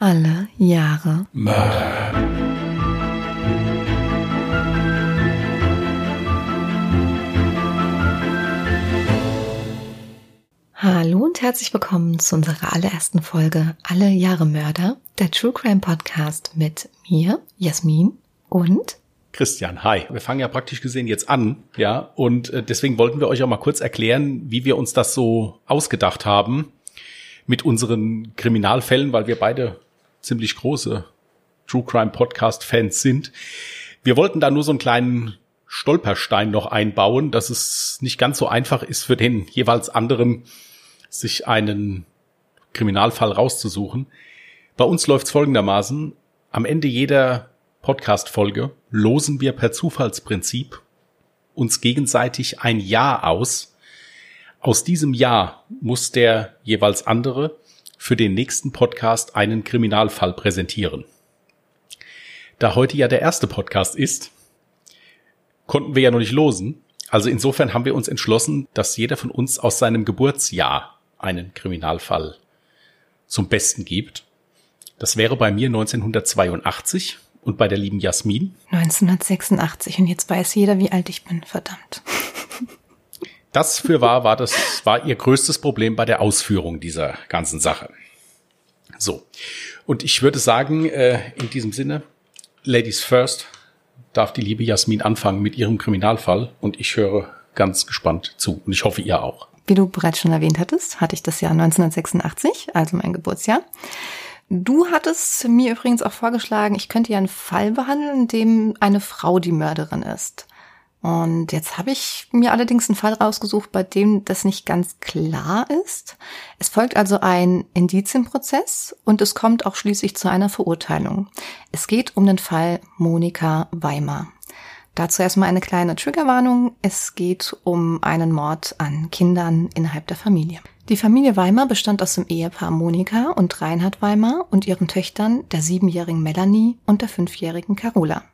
Alle Jahre Mörder. Hallo und herzlich willkommen zu unserer allerersten Folge Alle Jahre Mörder, der True Crime Podcast mit mir, Jasmin und Christian, hi. Wir fangen ja praktisch gesehen jetzt an, ja, und äh, deswegen wollten wir euch auch mal kurz erklären, wie wir uns das so ausgedacht haben mit unseren Kriminalfällen, weil wir beide ziemlich große True Crime Podcast Fans sind. Wir wollten da nur so einen kleinen Stolperstein noch einbauen, dass es nicht ganz so einfach ist für den jeweils anderen, sich einen Kriminalfall rauszusuchen. Bei uns läuft's folgendermaßen. Am Ende jeder Podcast-Folge losen wir per Zufallsprinzip uns gegenseitig ein Jahr aus. Aus diesem Jahr muss der jeweils andere für den nächsten Podcast einen Kriminalfall präsentieren. Da heute ja der erste Podcast ist, konnten wir ja noch nicht losen. Also insofern haben wir uns entschlossen, dass jeder von uns aus seinem Geburtsjahr einen Kriminalfall zum Besten gibt. Das wäre bei mir 1982 und bei der lieben Jasmin? 1986 und jetzt weiß jeder, wie alt ich bin, verdammt. Das für wahr war, das war ihr größtes Problem bei der Ausführung dieser ganzen Sache. So. Und ich würde sagen, äh, in diesem Sinne, Ladies first, darf die liebe Jasmin anfangen mit ihrem Kriminalfall und ich höre ganz gespannt zu und ich hoffe ihr auch. Wie du bereits schon erwähnt hattest, hatte ich das Jahr 1986, also mein Geburtsjahr. Du hattest mir übrigens auch vorgeschlagen, ich könnte ja einen Fall behandeln, in dem eine Frau die Mörderin ist. Und jetzt habe ich mir allerdings einen Fall rausgesucht, bei dem das nicht ganz klar ist. Es folgt also ein Indizienprozess und es kommt auch schließlich zu einer Verurteilung. Es geht um den Fall Monika Weimar. Dazu erstmal eine kleine Triggerwarnung. Es geht um einen Mord an Kindern innerhalb der Familie. Die Familie Weimar bestand aus dem Ehepaar Monika und Reinhard Weimar und ihren Töchtern, der siebenjährigen Melanie und der fünfjährigen Carola.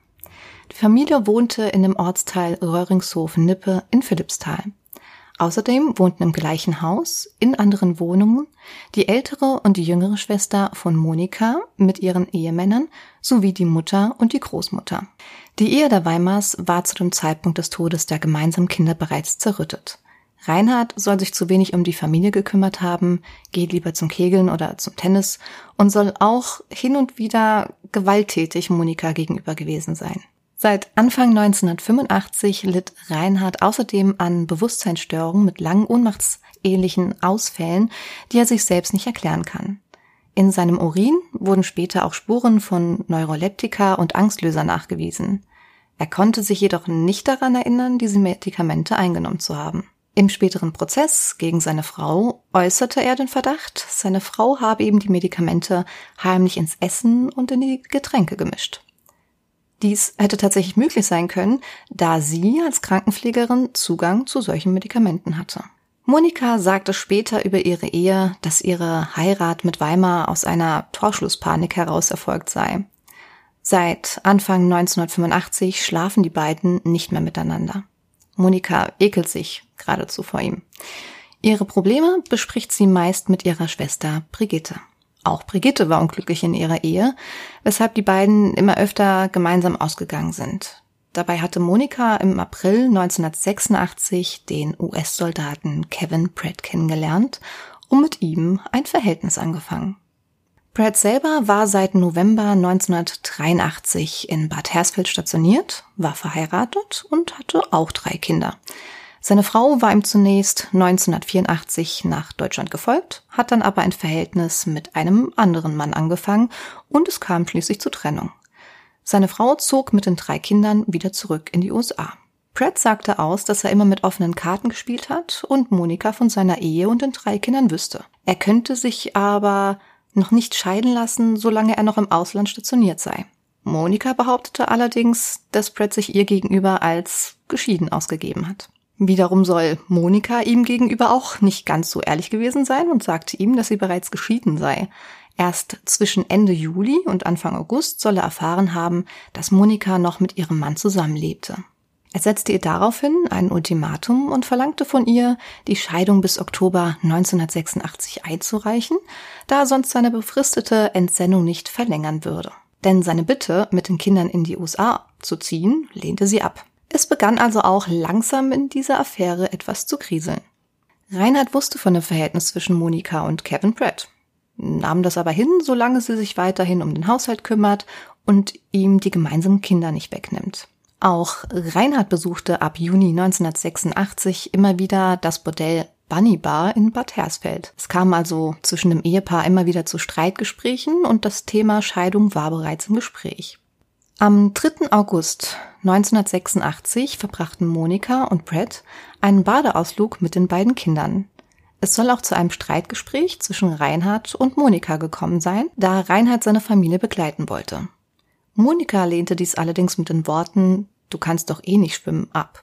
Die Familie wohnte in dem Ortsteil Röhringshofen-Nippe in Philippsthal. Außerdem wohnten im gleichen Haus, in anderen Wohnungen, die ältere und die jüngere Schwester von Monika mit ihren Ehemännern sowie die Mutter und die Großmutter. Die Ehe der Weimars war zu dem Zeitpunkt des Todes der gemeinsamen Kinder bereits zerrüttet. Reinhard soll sich zu wenig um die Familie gekümmert haben, geht lieber zum Kegeln oder zum Tennis und soll auch hin und wieder gewalttätig Monika gegenüber gewesen sein. Seit Anfang 1985 litt Reinhard außerdem an Bewusstseinsstörungen mit langen ohnmachtsähnlichen Ausfällen, die er sich selbst nicht erklären kann. In seinem Urin wurden später auch Spuren von Neuroleptika und Angstlöser nachgewiesen. Er konnte sich jedoch nicht daran erinnern, diese Medikamente eingenommen zu haben. Im späteren Prozess gegen seine Frau äußerte er den Verdacht, seine Frau habe ihm die Medikamente heimlich ins Essen und in die Getränke gemischt. Dies hätte tatsächlich möglich sein können, da sie als Krankenpflegerin Zugang zu solchen Medikamenten hatte. Monika sagte später über ihre Ehe, dass ihre Heirat mit Weimar aus einer Torschlusspanik heraus erfolgt sei. Seit Anfang 1985 schlafen die beiden nicht mehr miteinander. Monika ekelt sich geradezu vor ihm. Ihre Probleme bespricht sie meist mit ihrer Schwester Brigitte. Auch Brigitte war unglücklich in ihrer Ehe, weshalb die beiden immer öfter gemeinsam ausgegangen sind. Dabei hatte Monika im April 1986 den US-Soldaten Kevin Pratt kennengelernt und mit ihm ein Verhältnis angefangen. Pratt selber war seit November 1983 in Bad Hersfeld stationiert, war verheiratet und hatte auch drei Kinder. Seine Frau war ihm zunächst 1984 nach Deutschland gefolgt, hat dann aber ein Verhältnis mit einem anderen Mann angefangen und es kam schließlich zur Trennung. Seine Frau zog mit den drei Kindern wieder zurück in die USA. Pratt sagte aus, dass er immer mit offenen Karten gespielt hat und Monika von seiner Ehe und den drei Kindern wüsste. Er könnte sich aber noch nicht scheiden lassen, solange er noch im Ausland stationiert sei. Monika behauptete allerdings, dass Brett sich ihr gegenüber als geschieden ausgegeben hat. Wiederum soll Monika ihm gegenüber auch nicht ganz so ehrlich gewesen sein und sagte ihm, dass sie bereits geschieden sei. Erst zwischen Ende Juli und Anfang August soll er erfahren haben, dass Monika noch mit ihrem Mann zusammenlebte. Er setzte ihr daraufhin ein Ultimatum und verlangte von ihr, die Scheidung bis Oktober 1986 einzureichen, da er sonst seine befristete Entsendung nicht verlängern würde. Denn seine Bitte, mit den Kindern in die USA zu ziehen, lehnte sie ab. Es begann also auch langsam in dieser Affäre etwas zu kriseln. Reinhard wusste von dem Verhältnis zwischen Monika und Kevin Pratt, nahm das aber hin, solange sie sich weiterhin um den Haushalt kümmert und ihm die gemeinsamen Kinder nicht wegnimmt. Auch Reinhard besuchte ab Juni 1986 immer wieder das Bordell Bunny Bar in Bad Hersfeld. Es kam also zwischen dem Ehepaar immer wieder zu Streitgesprächen und das Thema Scheidung war bereits im Gespräch. Am 3. August 1986 verbrachten Monika und Brett einen Badeausflug mit den beiden Kindern. Es soll auch zu einem Streitgespräch zwischen Reinhard und Monika gekommen sein, da Reinhard seine Familie begleiten wollte. Monika lehnte dies allerdings mit den Worten Du kannst doch eh nicht schwimmen ab.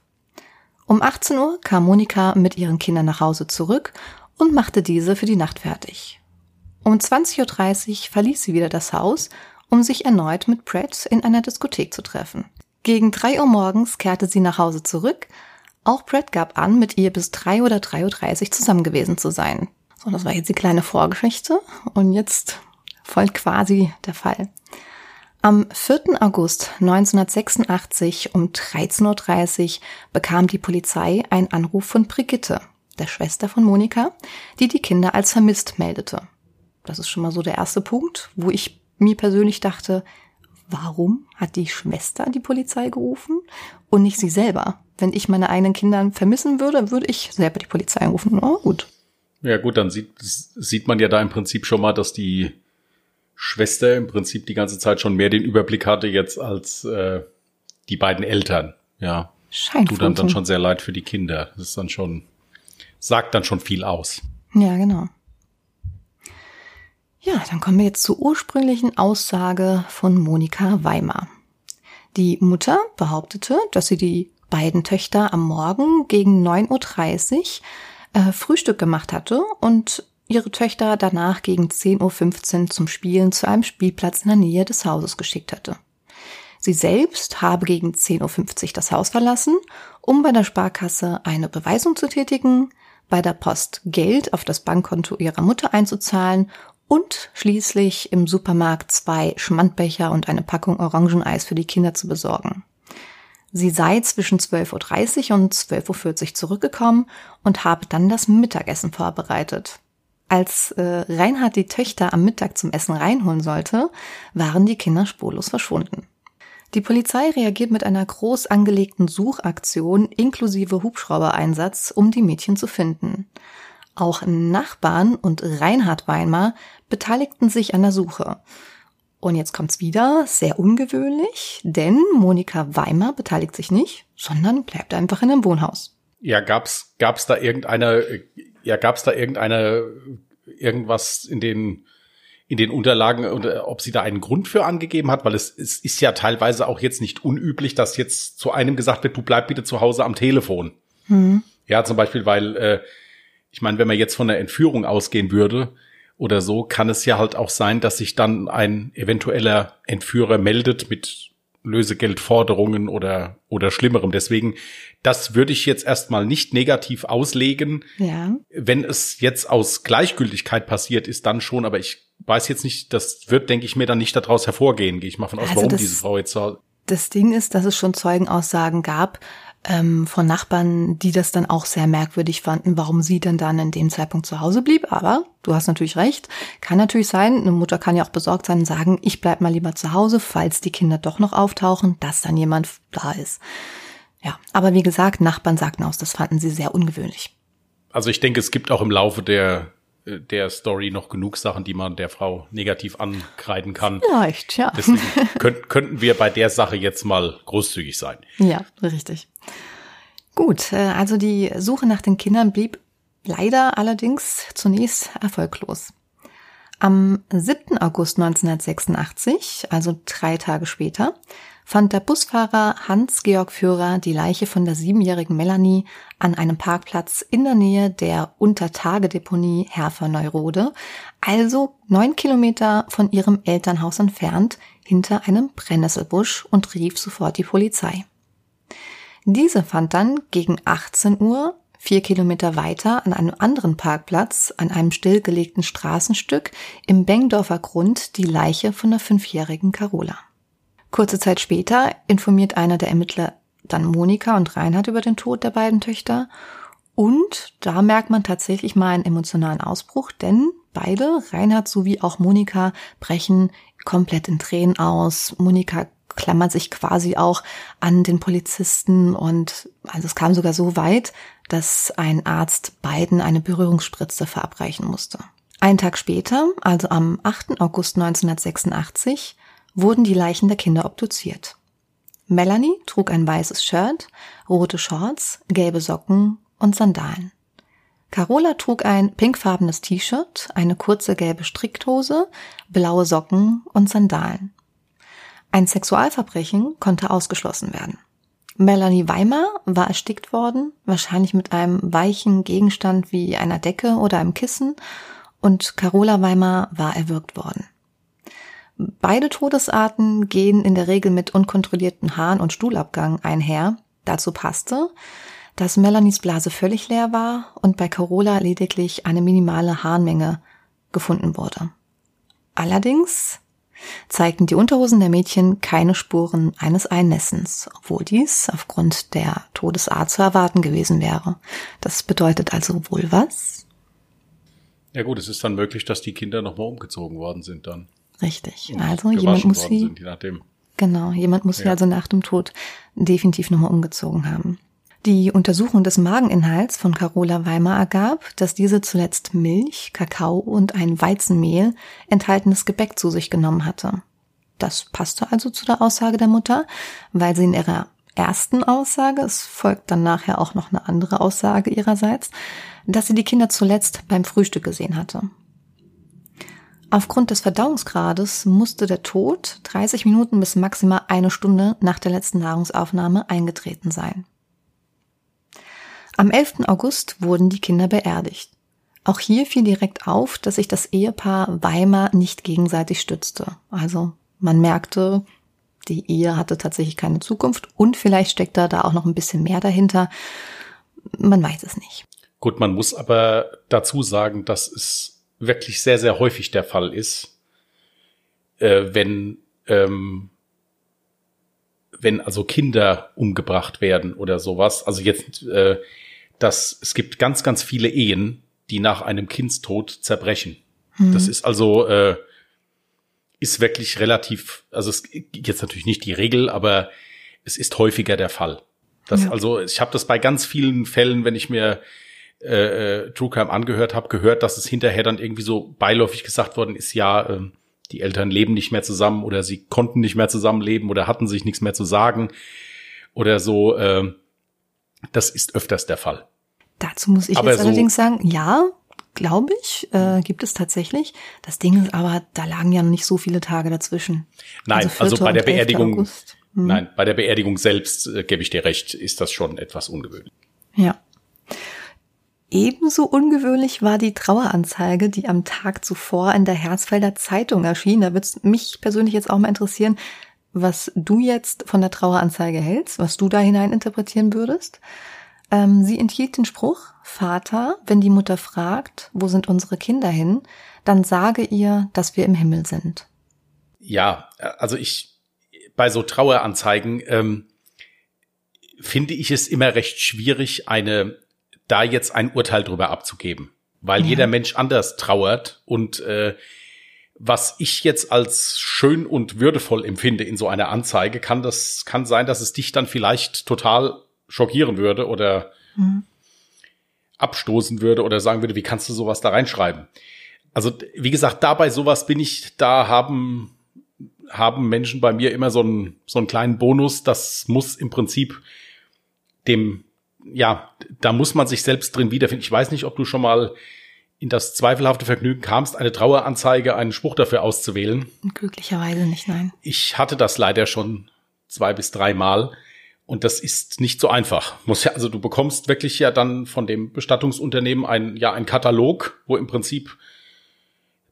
Um 18 Uhr kam Monika mit ihren Kindern nach Hause zurück und machte diese für die Nacht fertig. Um 20.30 Uhr verließ sie wieder das Haus, um sich erneut mit Brett in einer Diskothek zu treffen. Gegen 3 Uhr morgens kehrte sie nach Hause zurück. Auch Brett gab an, mit ihr bis 3 oder 3.30 Uhr zusammen gewesen zu sein. So, das war jetzt die kleine Vorgeschichte. Und jetzt folgt quasi der Fall. Am 4. August 1986 um 13.30 Uhr bekam die Polizei einen Anruf von Brigitte, der Schwester von Monika, die die Kinder als vermisst meldete. Das ist schon mal so der erste Punkt, wo ich mir persönlich dachte, warum hat die Schwester die Polizei gerufen und nicht sie selber? Wenn ich meine eigenen Kinder vermissen würde, würde ich selber die Polizei rufen. Oh, gut. Ja gut, dann sieht, sieht man ja da im Prinzip schon mal, dass die Schwester im Prinzip die ganze Zeit schon mehr den Überblick hatte jetzt als äh, die beiden Eltern. Ja. Scheint Tut dann, dann schon sehr leid für die Kinder. Das ist dann schon, sagt dann schon viel aus. Ja, genau. Ja, dann kommen wir jetzt zur ursprünglichen Aussage von Monika Weimar. Die Mutter behauptete, dass sie die beiden Töchter am Morgen gegen 9.30 Uhr äh, Frühstück gemacht hatte und ihre Töchter danach gegen 10.15 Uhr zum Spielen zu einem Spielplatz in der Nähe des Hauses geschickt hatte. Sie selbst habe gegen 10.50 Uhr das Haus verlassen, um bei der Sparkasse eine Beweisung zu tätigen, bei der Post Geld auf das Bankkonto ihrer Mutter einzuzahlen und schließlich im Supermarkt zwei Schmandbecher und eine Packung Orangeneis für die Kinder zu besorgen. Sie sei zwischen 12.30 Uhr und 12.40 Uhr zurückgekommen und habe dann das Mittagessen vorbereitet. Als äh, Reinhard die Töchter am Mittag zum Essen reinholen sollte, waren die Kinder spurlos verschwunden. Die Polizei reagiert mit einer groß angelegten Suchaktion inklusive Hubschraubereinsatz, um die Mädchen zu finden. Auch Nachbarn und Reinhard Weimar beteiligten sich an der Suche. Und jetzt kommt's wieder, sehr ungewöhnlich, denn Monika Weimar beteiligt sich nicht, sondern bleibt einfach in dem Wohnhaus. Ja, gab's gab's da irgendeine ja, gab es da irgendeine, irgendwas in den, in den Unterlagen, oder ob sie da einen Grund für angegeben hat? Weil es, es ist ja teilweise auch jetzt nicht unüblich, dass jetzt zu einem gesagt wird, du bleib bitte zu Hause am Telefon. Mhm. Ja, zum Beispiel, weil, äh, ich meine, wenn man jetzt von der Entführung ausgehen würde, oder so, kann es ja halt auch sein, dass sich dann ein eventueller Entführer meldet mit Lösegeldforderungen oder, oder Schlimmerem. Deswegen, das würde ich jetzt erstmal nicht negativ auslegen. Ja. Wenn es jetzt aus Gleichgültigkeit passiert ist, dann schon, aber ich weiß jetzt nicht, das wird, denke ich mir, dann nicht daraus hervorgehen, gehe ich mal von aus, also warum diese Frau jetzt so. Das Ding ist, dass es schon Zeugenaussagen gab, ähm, von Nachbarn, die das dann auch sehr merkwürdig fanden, warum sie denn dann in dem Zeitpunkt zu Hause blieb. Aber du hast natürlich recht, kann natürlich sein, eine Mutter kann ja auch besorgt sein und sagen, ich bleib mal lieber zu Hause, falls die Kinder doch noch auftauchen, dass dann jemand da ist. Ja, aber wie gesagt, Nachbarn sagten aus, das fanden sie sehr ungewöhnlich. Also ich denke, es gibt auch im Laufe der der Story noch genug Sachen, die man der Frau negativ ankreiden kann. Vielleicht, ja. Deswegen könnt, könnten wir bei der Sache jetzt mal großzügig sein. Ja, richtig. Gut, äh, also die Suche nach den Kindern blieb leider allerdings zunächst erfolglos. Am 7. August 1986, also drei Tage später, fand der Busfahrer Hans-Georg Führer die Leiche von der siebenjährigen Melanie an einem Parkplatz in der Nähe der Untertagedeponie Herfer-Neurode, also neun Kilometer von ihrem Elternhaus entfernt, hinter einem Brennnesselbusch und rief sofort die Polizei. Diese fand dann gegen 18 Uhr vier Kilometer weiter an einem anderen Parkplatz, an einem stillgelegten Straßenstück im Bengdorfer Grund die Leiche von der fünfjährigen Carola. Kurze Zeit später informiert einer der Ermittler dann Monika und Reinhard über den Tod der beiden Töchter. Und da merkt man tatsächlich mal einen emotionalen Ausbruch, denn beide, Reinhard sowie auch Monika, brechen komplett in Tränen aus. Monika klammert sich quasi auch an den Polizisten und also es kam sogar so weit, dass ein Arzt beiden eine Berührungsspritze verabreichen musste. Einen Tag später, also am 8. August 1986, wurden die Leichen der Kinder obduziert. Melanie trug ein weißes Shirt, rote Shorts, gelbe Socken und Sandalen. Carola trug ein pinkfarbenes T-Shirt, eine kurze gelbe Strickhose, blaue Socken und Sandalen. Ein Sexualverbrechen konnte ausgeschlossen werden. Melanie Weimar war erstickt worden, wahrscheinlich mit einem weichen Gegenstand wie einer Decke oder einem Kissen, und Carola Weimar war erwürgt worden. Beide Todesarten gehen in der Regel mit unkontrollierten Harn- und Stuhlabgang einher. Dazu passte, dass Melanies Blase völlig leer war und bei Carola lediglich eine minimale Harnmenge gefunden wurde. Allerdings zeigten die Unterhosen der Mädchen keine Spuren eines Einnässens, obwohl dies aufgrund der Todesart zu erwarten gewesen wäre. Das bedeutet also wohl was? Ja gut, es ist dann möglich, dass die Kinder nochmal umgezogen worden sind dann. Richtig. Also jemand muss sie. Sind. Genau, jemand muss ja. sie also nach dem Tod definitiv nochmal umgezogen haben. Die Untersuchung des Mageninhalts von Carola Weimar ergab, dass diese zuletzt Milch, Kakao und ein Weizenmehl enthaltenes Gebäck zu sich genommen hatte. Das passte also zu der Aussage der Mutter, weil sie in ihrer ersten Aussage, es folgt dann nachher auch noch eine andere Aussage ihrerseits, dass sie die Kinder zuletzt beim Frühstück gesehen hatte. Aufgrund des Verdauungsgrades musste der Tod 30 Minuten bis maximal eine Stunde nach der letzten Nahrungsaufnahme eingetreten sein. Am 11. August wurden die Kinder beerdigt. Auch hier fiel direkt auf, dass sich das Ehepaar Weimar nicht gegenseitig stützte. Also man merkte, die Ehe hatte tatsächlich keine Zukunft und vielleicht steckt da auch noch ein bisschen mehr dahinter. Man weiß es nicht. Gut, man muss aber dazu sagen, dass es wirklich sehr, sehr häufig der Fall ist, äh, wenn, ähm, wenn also Kinder umgebracht werden oder sowas. Also jetzt äh, dass es gibt ganz, ganz viele Ehen, die nach einem Kindstod zerbrechen. Mhm. Das ist also äh, ist wirklich relativ, also es jetzt natürlich nicht die Regel, aber es ist häufiger der Fall. Das, ja. Also ich habe das bei ganz vielen Fällen, wenn ich mir äh, äh, True Crime angehört habe, gehört, dass es hinterher dann irgendwie so beiläufig gesagt worden ist, ja, äh, die Eltern leben nicht mehr zusammen oder sie konnten nicht mehr zusammenleben oder hatten sich nichts mehr zu sagen oder so. Äh, das ist öfters der Fall. Dazu muss ich aber jetzt so allerdings sagen, ja, glaube ich, äh, gibt es tatsächlich. Das Ding ist aber, da lagen ja noch nicht so viele Tage dazwischen. Nein, also, also bei der Beerdigung, hm. nein, bei der Beerdigung selbst äh, gebe ich dir recht, ist das schon etwas ungewöhnlich. Ja. Ebenso ungewöhnlich war die Traueranzeige, die am Tag zuvor in der Herzfelder Zeitung erschien. Da würde es mich persönlich jetzt auch mal interessieren, was du jetzt von der Traueranzeige hältst, was du da hinein interpretieren würdest. Ähm, sie enthielt den Spruch, Vater, wenn die Mutter fragt, wo sind unsere Kinder hin, dann sage ihr, dass wir im Himmel sind. Ja, also ich, bei so Traueranzeigen, ähm, finde ich es immer recht schwierig, eine, da jetzt ein Urteil drüber abzugeben. Weil ja. jeder Mensch anders trauert und äh, was ich jetzt als schön und würdevoll empfinde in so einer Anzeige, kann das, kann sein, dass es dich dann vielleicht total schockieren würde oder mhm. abstoßen würde oder sagen würde, wie kannst du sowas da reinschreiben? Also, wie gesagt, dabei sowas bin ich, da haben, haben Menschen bei mir immer so einen, so einen kleinen Bonus. Das muss im Prinzip dem, ja, da muss man sich selbst drin wiederfinden. Ich weiß nicht, ob du schon mal in das zweifelhafte Vergnügen kamst, eine Traueranzeige, einen Spruch dafür auszuwählen. Glücklicherweise nicht, nein. Ich hatte das leider schon zwei bis dreimal. Und das ist nicht so einfach. Muss ja, also du bekommst wirklich ja dann von dem Bestattungsunternehmen ein, ja, ein Katalog, wo im Prinzip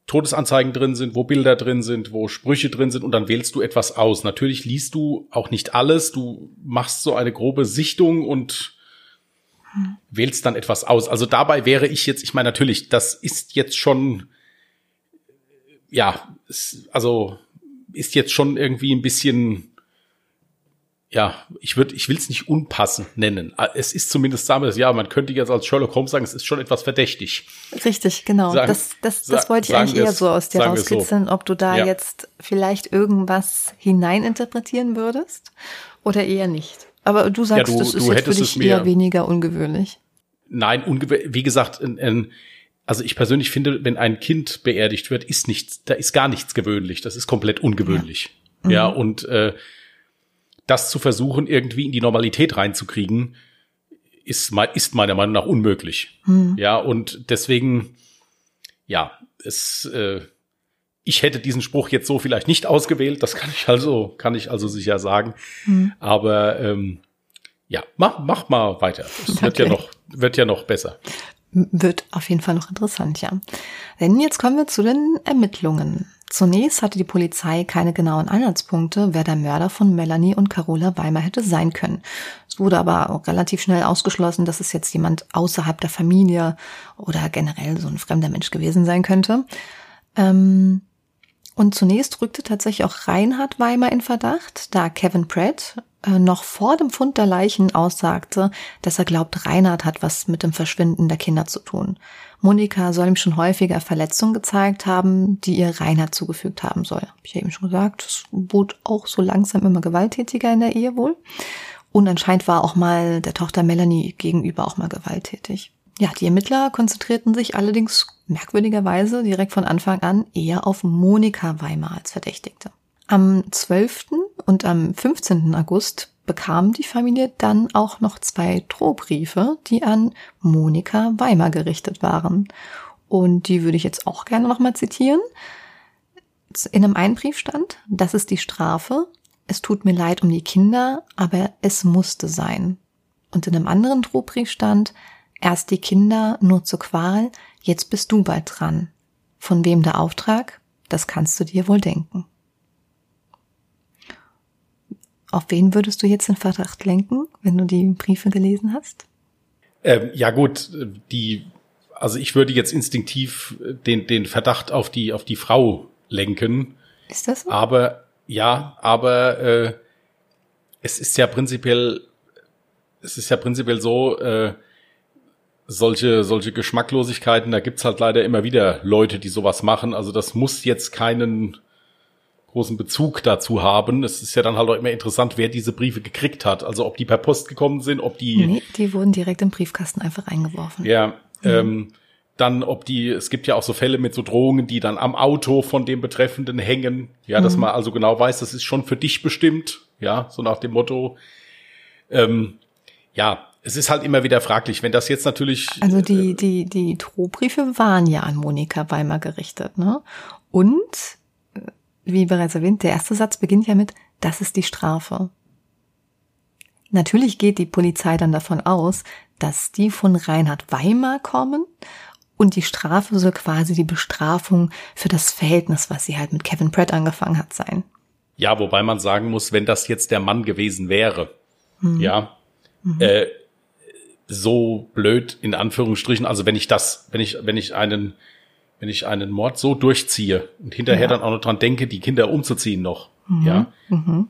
Todesanzeigen drin sind, wo Bilder drin sind, wo Sprüche drin sind und dann wählst du etwas aus. Natürlich liest du auch nicht alles, du machst so eine grobe Sichtung und hm. wählst dann etwas aus. Also dabei wäre ich jetzt, ich meine natürlich, das ist jetzt schon, ja, also ist jetzt schon irgendwie ein bisschen ja, ich würde, ich will es nicht unpassend nennen. Ah, es ist zumindest sagen ja, man könnte jetzt als Sherlock Holmes sagen, es ist schon etwas verdächtig. Richtig, genau. Sagen, das, das, das wollte ich eigentlich eher so aus dir rauskitzeln, so. ob du da ja. jetzt vielleicht irgendwas hineininterpretieren würdest oder eher nicht. Aber du sagst, ja, du, das ist jetzt für dich eher weniger ungewöhnlich. Nein, ungewöhnlich. Wie gesagt, in, in, also ich persönlich finde, wenn ein Kind beerdigt wird, ist nichts, da ist gar nichts gewöhnlich. Das ist komplett ungewöhnlich. Ja, ja mhm. und äh, das zu versuchen, irgendwie in die Normalität reinzukriegen, ist, ist meiner Meinung nach unmöglich. Hm. Ja, und deswegen, ja, es, äh, ich hätte diesen Spruch jetzt so vielleicht nicht ausgewählt, das kann ich also, kann ich also sicher sagen. Hm. Aber ähm, ja, mach, mach mal weiter. Es okay. wird ja noch, wird ja noch besser. Wird auf jeden Fall noch interessant, ja. Denn jetzt kommen wir zu den Ermittlungen. Zunächst hatte die Polizei keine genauen Anhaltspunkte, wer der Mörder von Melanie und Carola Weimer hätte sein können. Es wurde aber auch relativ schnell ausgeschlossen, dass es jetzt jemand außerhalb der Familie oder generell so ein fremder Mensch gewesen sein könnte. Ähm, und zunächst rückte tatsächlich auch Reinhard Weimer in Verdacht, da Kevin Pratt äh, noch vor dem Fund der Leichen aussagte, dass er glaubt, Reinhard hat was mit dem Verschwinden der Kinder zu tun. Monika soll ihm schon häufiger Verletzungen gezeigt haben, die ihr Reinhard zugefügt haben soll. Hab ich ja eben schon gesagt, es wurde auch so langsam immer gewalttätiger in der Ehe wohl. Und anscheinend war auch mal der Tochter Melanie gegenüber auch mal gewalttätig. Ja, die Ermittler konzentrierten sich allerdings merkwürdigerweise direkt von Anfang an eher auf Monika Weimar als Verdächtigte. Am 12. und am 15. August bekam die Familie dann auch noch zwei Drohbriefe, die an Monika Weimar gerichtet waren. Und die würde ich jetzt auch gerne nochmal zitieren. In einem einen Brief stand, das ist die Strafe. Es tut mir leid um die Kinder, aber es musste sein. Und in einem anderen Drohbrief stand, erst die Kinder nur zur Qual, jetzt bist du bald dran. Von wem der Auftrag? Das kannst du dir wohl denken. Auf wen würdest du jetzt den Verdacht lenken, wenn du die Briefe gelesen hast? Ähm, ja gut, die, also ich würde jetzt instinktiv den, den Verdacht auf die, auf die Frau lenken. Ist das so? Aber, ja, aber äh, es ist ja prinzipiell, es ist ja prinzipiell so, äh, solche, solche Geschmacklosigkeiten, da gibt's halt leider immer wieder Leute, die sowas machen. Also das muss jetzt keinen großen Bezug dazu haben. Es ist ja dann halt auch immer interessant, wer diese Briefe gekriegt hat. Also ob die per Post gekommen sind, ob die. Nee, die wurden direkt im Briefkasten einfach eingeworfen. Ja. Mhm. Ähm, dann, ob die, es gibt ja auch so Fälle mit so Drohungen, die dann am Auto von dem Betreffenden hängen. Ja, mhm. dass man also genau weiß, das ist schon für dich bestimmt. Ja, so nach dem Motto. Ähm, ja, es ist halt immer wieder fraglich, wenn das jetzt natürlich. Also die, äh, die, die Drohbriefe waren ja an Monika Weimar gerichtet, ne? Und wie bereits erwähnt, der erste Satz beginnt ja mit, das ist die Strafe. Natürlich geht die Polizei dann davon aus, dass die von Reinhard Weimar kommen und die Strafe soll quasi die Bestrafung für das Verhältnis, was sie halt mit Kevin Pratt angefangen hat, sein. Ja, wobei man sagen muss, wenn das jetzt der Mann gewesen wäre, mhm. ja, mhm. Äh, so blöd in Anführungsstrichen, also wenn ich das, wenn ich, wenn ich einen wenn ich einen Mord so durchziehe und hinterher ja. dann auch noch dran denke, die Kinder umzuziehen noch, mhm. ja, mhm.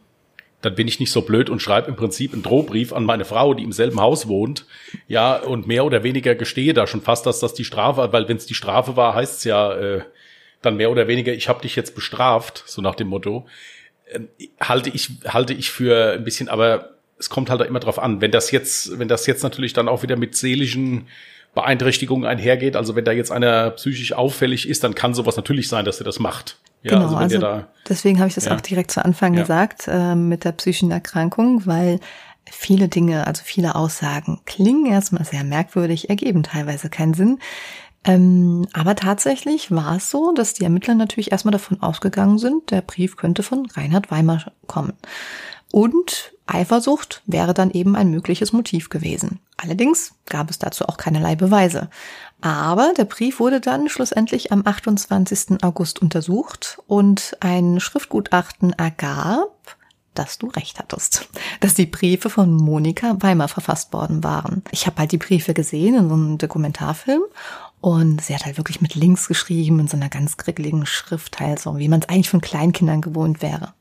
dann bin ich nicht so blöd und schreibe im Prinzip einen Drohbrief an meine Frau, die im selben Haus wohnt, ja, und mehr oder weniger gestehe da schon fast, dass das die Strafe, weil wenn es die Strafe war, heißt es ja äh, dann mehr oder weniger, ich habe dich jetzt bestraft, so nach dem Motto, äh, halte ich halte ich für ein bisschen, aber es kommt halt immer drauf an, wenn das jetzt, wenn das jetzt natürlich dann auch wieder mit seelischen Beeinträchtigung einhergeht. Also wenn da jetzt einer psychisch auffällig ist, dann kann sowas natürlich sein, dass er das macht. Ja, genau, also, also da, deswegen habe ich das ja. auch direkt zu Anfang ja. gesagt äh, mit der psychischen Erkrankung, weil viele Dinge, also viele Aussagen klingen erstmal sehr merkwürdig, ergeben teilweise keinen Sinn. Ähm, aber tatsächlich war es so, dass die Ermittler natürlich erstmal davon ausgegangen sind, der Brief könnte von Reinhard Weimar kommen. Und Eifersucht wäre dann eben ein mögliches Motiv gewesen. Allerdings gab es dazu auch keinerlei Beweise. Aber der Brief wurde dann schlussendlich am 28. August untersucht und ein Schriftgutachten ergab, dass du recht hattest, dass die Briefe von Monika Weimar verfasst worden waren. Ich habe halt die Briefe gesehen in so einem Dokumentarfilm und sie hat halt wirklich mit Links geschrieben in so einer ganz krickeligen Schrift, halt so wie man es eigentlich von Kleinkindern gewohnt wäre.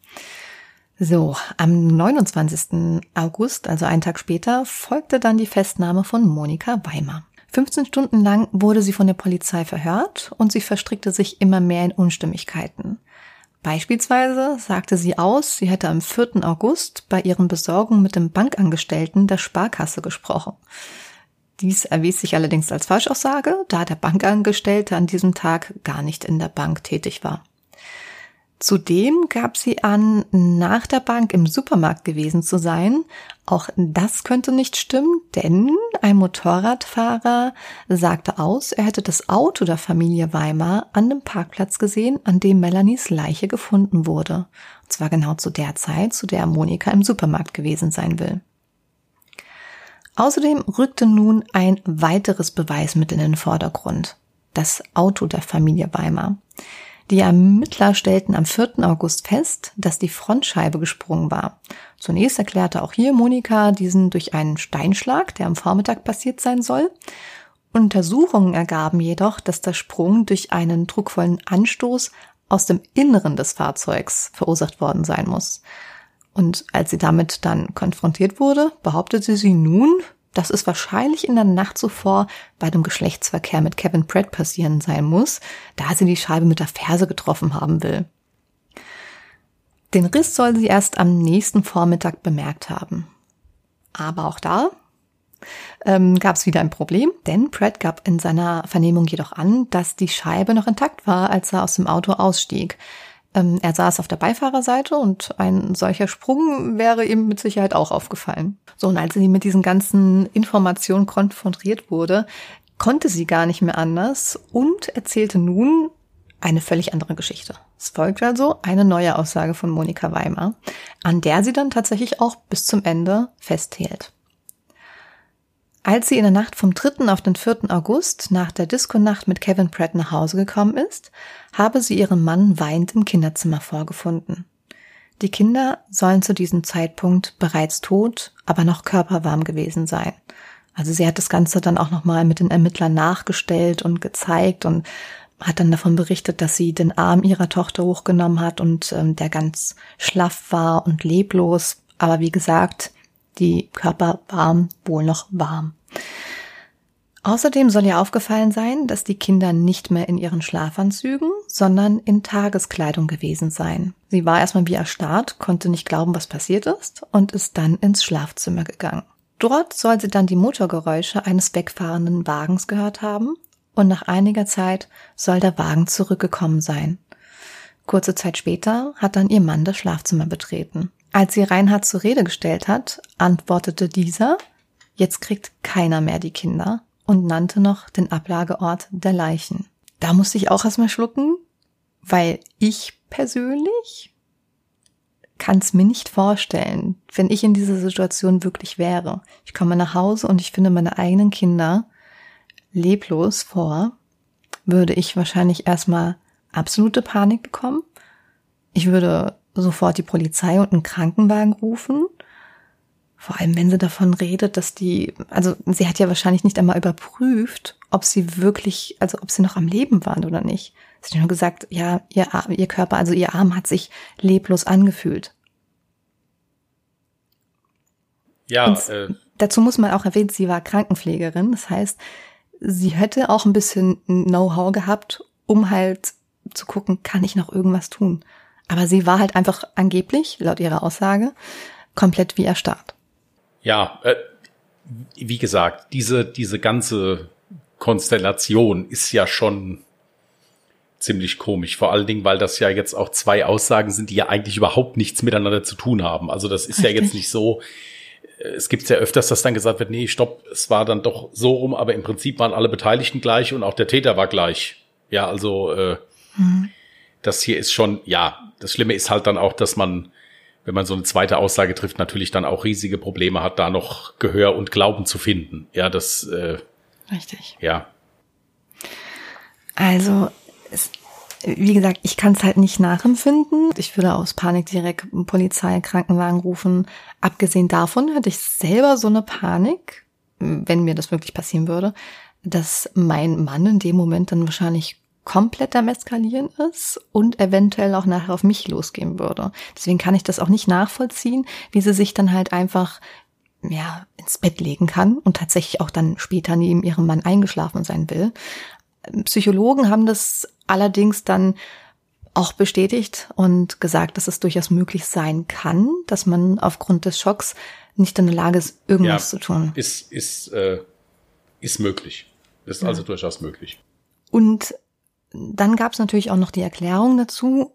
So, am 29. August, also einen Tag später, folgte dann die Festnahme von Monika Weimar. 15 Stunden lang wurde sie von der Polizei verhört und sie verstrickte sich immer mehr in Unstimmigkeiten. Beispielsweise sagte sie aus, sie hätte am 4. August bei ihren Besorgungen mit dem Bankangestellten der Sparkasse gesprochen. Dies erwies sich allerdings als Falschaussage, da der Bankangestellte an diesem Tag gar nicht in der Bank tätig war. Zudem gab sie an, nach der Bank im Supermarkt gewesen zu sein. Auch das könnte nicht stimmen, denn ein Motorradfahrer sagte aus, er hätte das Auto der Familie Weimar an dem Parkplatz gesehen, an dem Melanies Leiche gefunden wurde. Und zwar genau zu der Zeit, zu der Monika im Supermarkt gewesen sein will. Außerdem rückte nun ein weiteres Beweismittel in den Vordergrund. Das Auto der Familie Weimar. Die Ermittler stellten am 4. August fest, dass die Frontscheibe gesprungen war. Zunächst erklärte auch hier Monika diesen durch einen Steinschlag, der am Vormittag passiert sein soll. Untersuchungen ergaben jedoch, dass der Sprung durch einen druckvollen Anstoß aus dem Inneren des Fahrzeugs verursacht worden sein muss. Und als sie damit dann konfrontiert wurde, behauptete sie nun, dass es wahrscheinlich in der Nacht zuvor bei dem Geschlechtsverkehr mit Kevin Pratt passieren sein muss, da sie die Scheibe mit der Ferse getroffen haben will. Den Riss soll sie erst am nächsten Vormittag bemerkt haben. Aber auch da ähm, gab es wieder ein Problem, denn Pratt gab in seiner Vernehmung jedoch an, dass die Scheibe noch intakt war, als er aus dem Auto ausstieg. Ähm, er saß auf der Beifahrerseite und ein solcher Sprung wäre ihm mit Sicherheit auch aufgefallen. So, und als sie mit diesen ganzen Informationen konfrontiert wurde, konnte sie gar nicht mehr anders und erzählte nun eine völlig andere Geschichte. Es folgt also eine neue Aussage von Monika Weimar, an der sie dann tatsächlich auch bis zum Ende festhält. Als sie in der Nacht vom 3. auf den 4. August nach der Diskonacht mit Kevin Pratt nach Hause gekommen ist, habe sie ihren Mann weinend im Kinderzimmer vorgefunden. Die Kinder sollen zu diesem Zeitpunkt bereits tot, aber noch körperwarm gewesen sein. Also sie hat das Ganze dann auch nochmal mit den Ermittlern nachgestellt und gezeigt und hat dann davon berichtet, dass sie den Arm ihrer Tochter hochgenommen hat und ähm, der ganz schlaff war und leblos. Aber wie gesagt, die Körper warm, wohl noch warm. Außerdem soll ihr aufgefallen sein, dass die Kinder nicht mehr in ihren Schlafanzügen, sondern in Tageskleidung gewesen seien. Sie war erstmal wie erstarrt, konnte nicht glauben, was passiert ist und ist dann ins Schlafzimmer gegangen. Dort soll sie dann die Motorgeräusche eines wegfahrenden Wagens gehört haben und nach einiger Zeit soll der Wagen zurückgekommen sein. Kurze Zeit später hat dann ihr Mann das Schlafzimmer betreten. Als sie Reinhard zur Rede gestellt hat, antwortete dieser, Jetzt kriegt keiner mehr die Kinder und nannte noch den Ablageort der Leichen. Da musste ich auch erstmal schlucken, weil ich persönlich kann es mir nicht vorstellen, wenn ich in dieser Situation wirklich wäre. Ich komme nach Hause und ich finde meine eigenen Kinder leblos vor, würde ich wahrscheinlich erstmal absolute Panik bekommen. Ich würde sofort die Polizei und einen Krankenwagen rufen vor allem, wenn sie davon redet, dass die, also sie hat ja wahrscheinlich nicht einmal überprüft, ob sie wirklich, also ob sie noch am Leben waren oder nicht. Sie hat nur gesagt, ja, ihr, ihr Körper, also ihr Arm hat sich leblos angefühlt. Ja, äh, dazu muss man auch erwähnen, sie war Krankenpflegerin. Das heißt, sie hätte auch ein bisschen Know-how gehabt, um halt zu gucken, kann ich noch irgendwas tun. Aber sie war halt einfach angeblich, laut ihrer Aussage, komplett wie erstarrt. Ja, äh, wie gesagt, diese, diese ganze Konstellation ist ja schon ziemlich komisch. Vor allen Dingen, weil das ja jetzt auch zwei Aussagen sind, die ja eigentlich überhaupt nichts miteinander zu tun haben. Also das ist Richtig. ja jetzt nicht so, äh, es gibt ja öfters, dass dann gesagt wird, nee, stopp, es war dann doch so rum, aber im Prinzip waren alle Beteiligten gleich und auch der Täter war gleich. Ja, also äh, mhm. Das hier ist schon, ja, das Schlimme ist halt dann auch, dass man wenn man so eine zweite Aussage trifft, natürlich dann auch riesige Probleme hat, da noch Gehör und Glauben zu finden. Ja, das. Äh, Richtig. Ja. Also, es, wie gesagt, ich kann es halt nicht nachempfinden. Ich würde aus Panik direkt Polizei, Krankenwagen rufen. Abgesehen davon hätte ich selber so eine Panik, wenn mir das wirklich passieren würde, dass mein Mann in dem Moment dann wahrscheinlich komplett am Eskalieren ist und eventuell auch nachher auf mich losgehen würde. Deswegen kann ich das auch nicht nachvollziehen, wie sie sich dann halt einfach ja, ins Bett legen kann und tatsächlich auch dann später neben ihrem Mann eingeschlafen sein will. Psychologen haben das allerdings dann auch bestätigt und gesagt, dass es durchaus möglich sein kann, dass man aufgrund des Schocks nicht in der Lage ist, irgendwas ja, zu tun. Ist, ist, äh, ist möglich. Ist ja. also durchaus möglich. Und dann gab es natürlich auch noch die Erklärung dazu,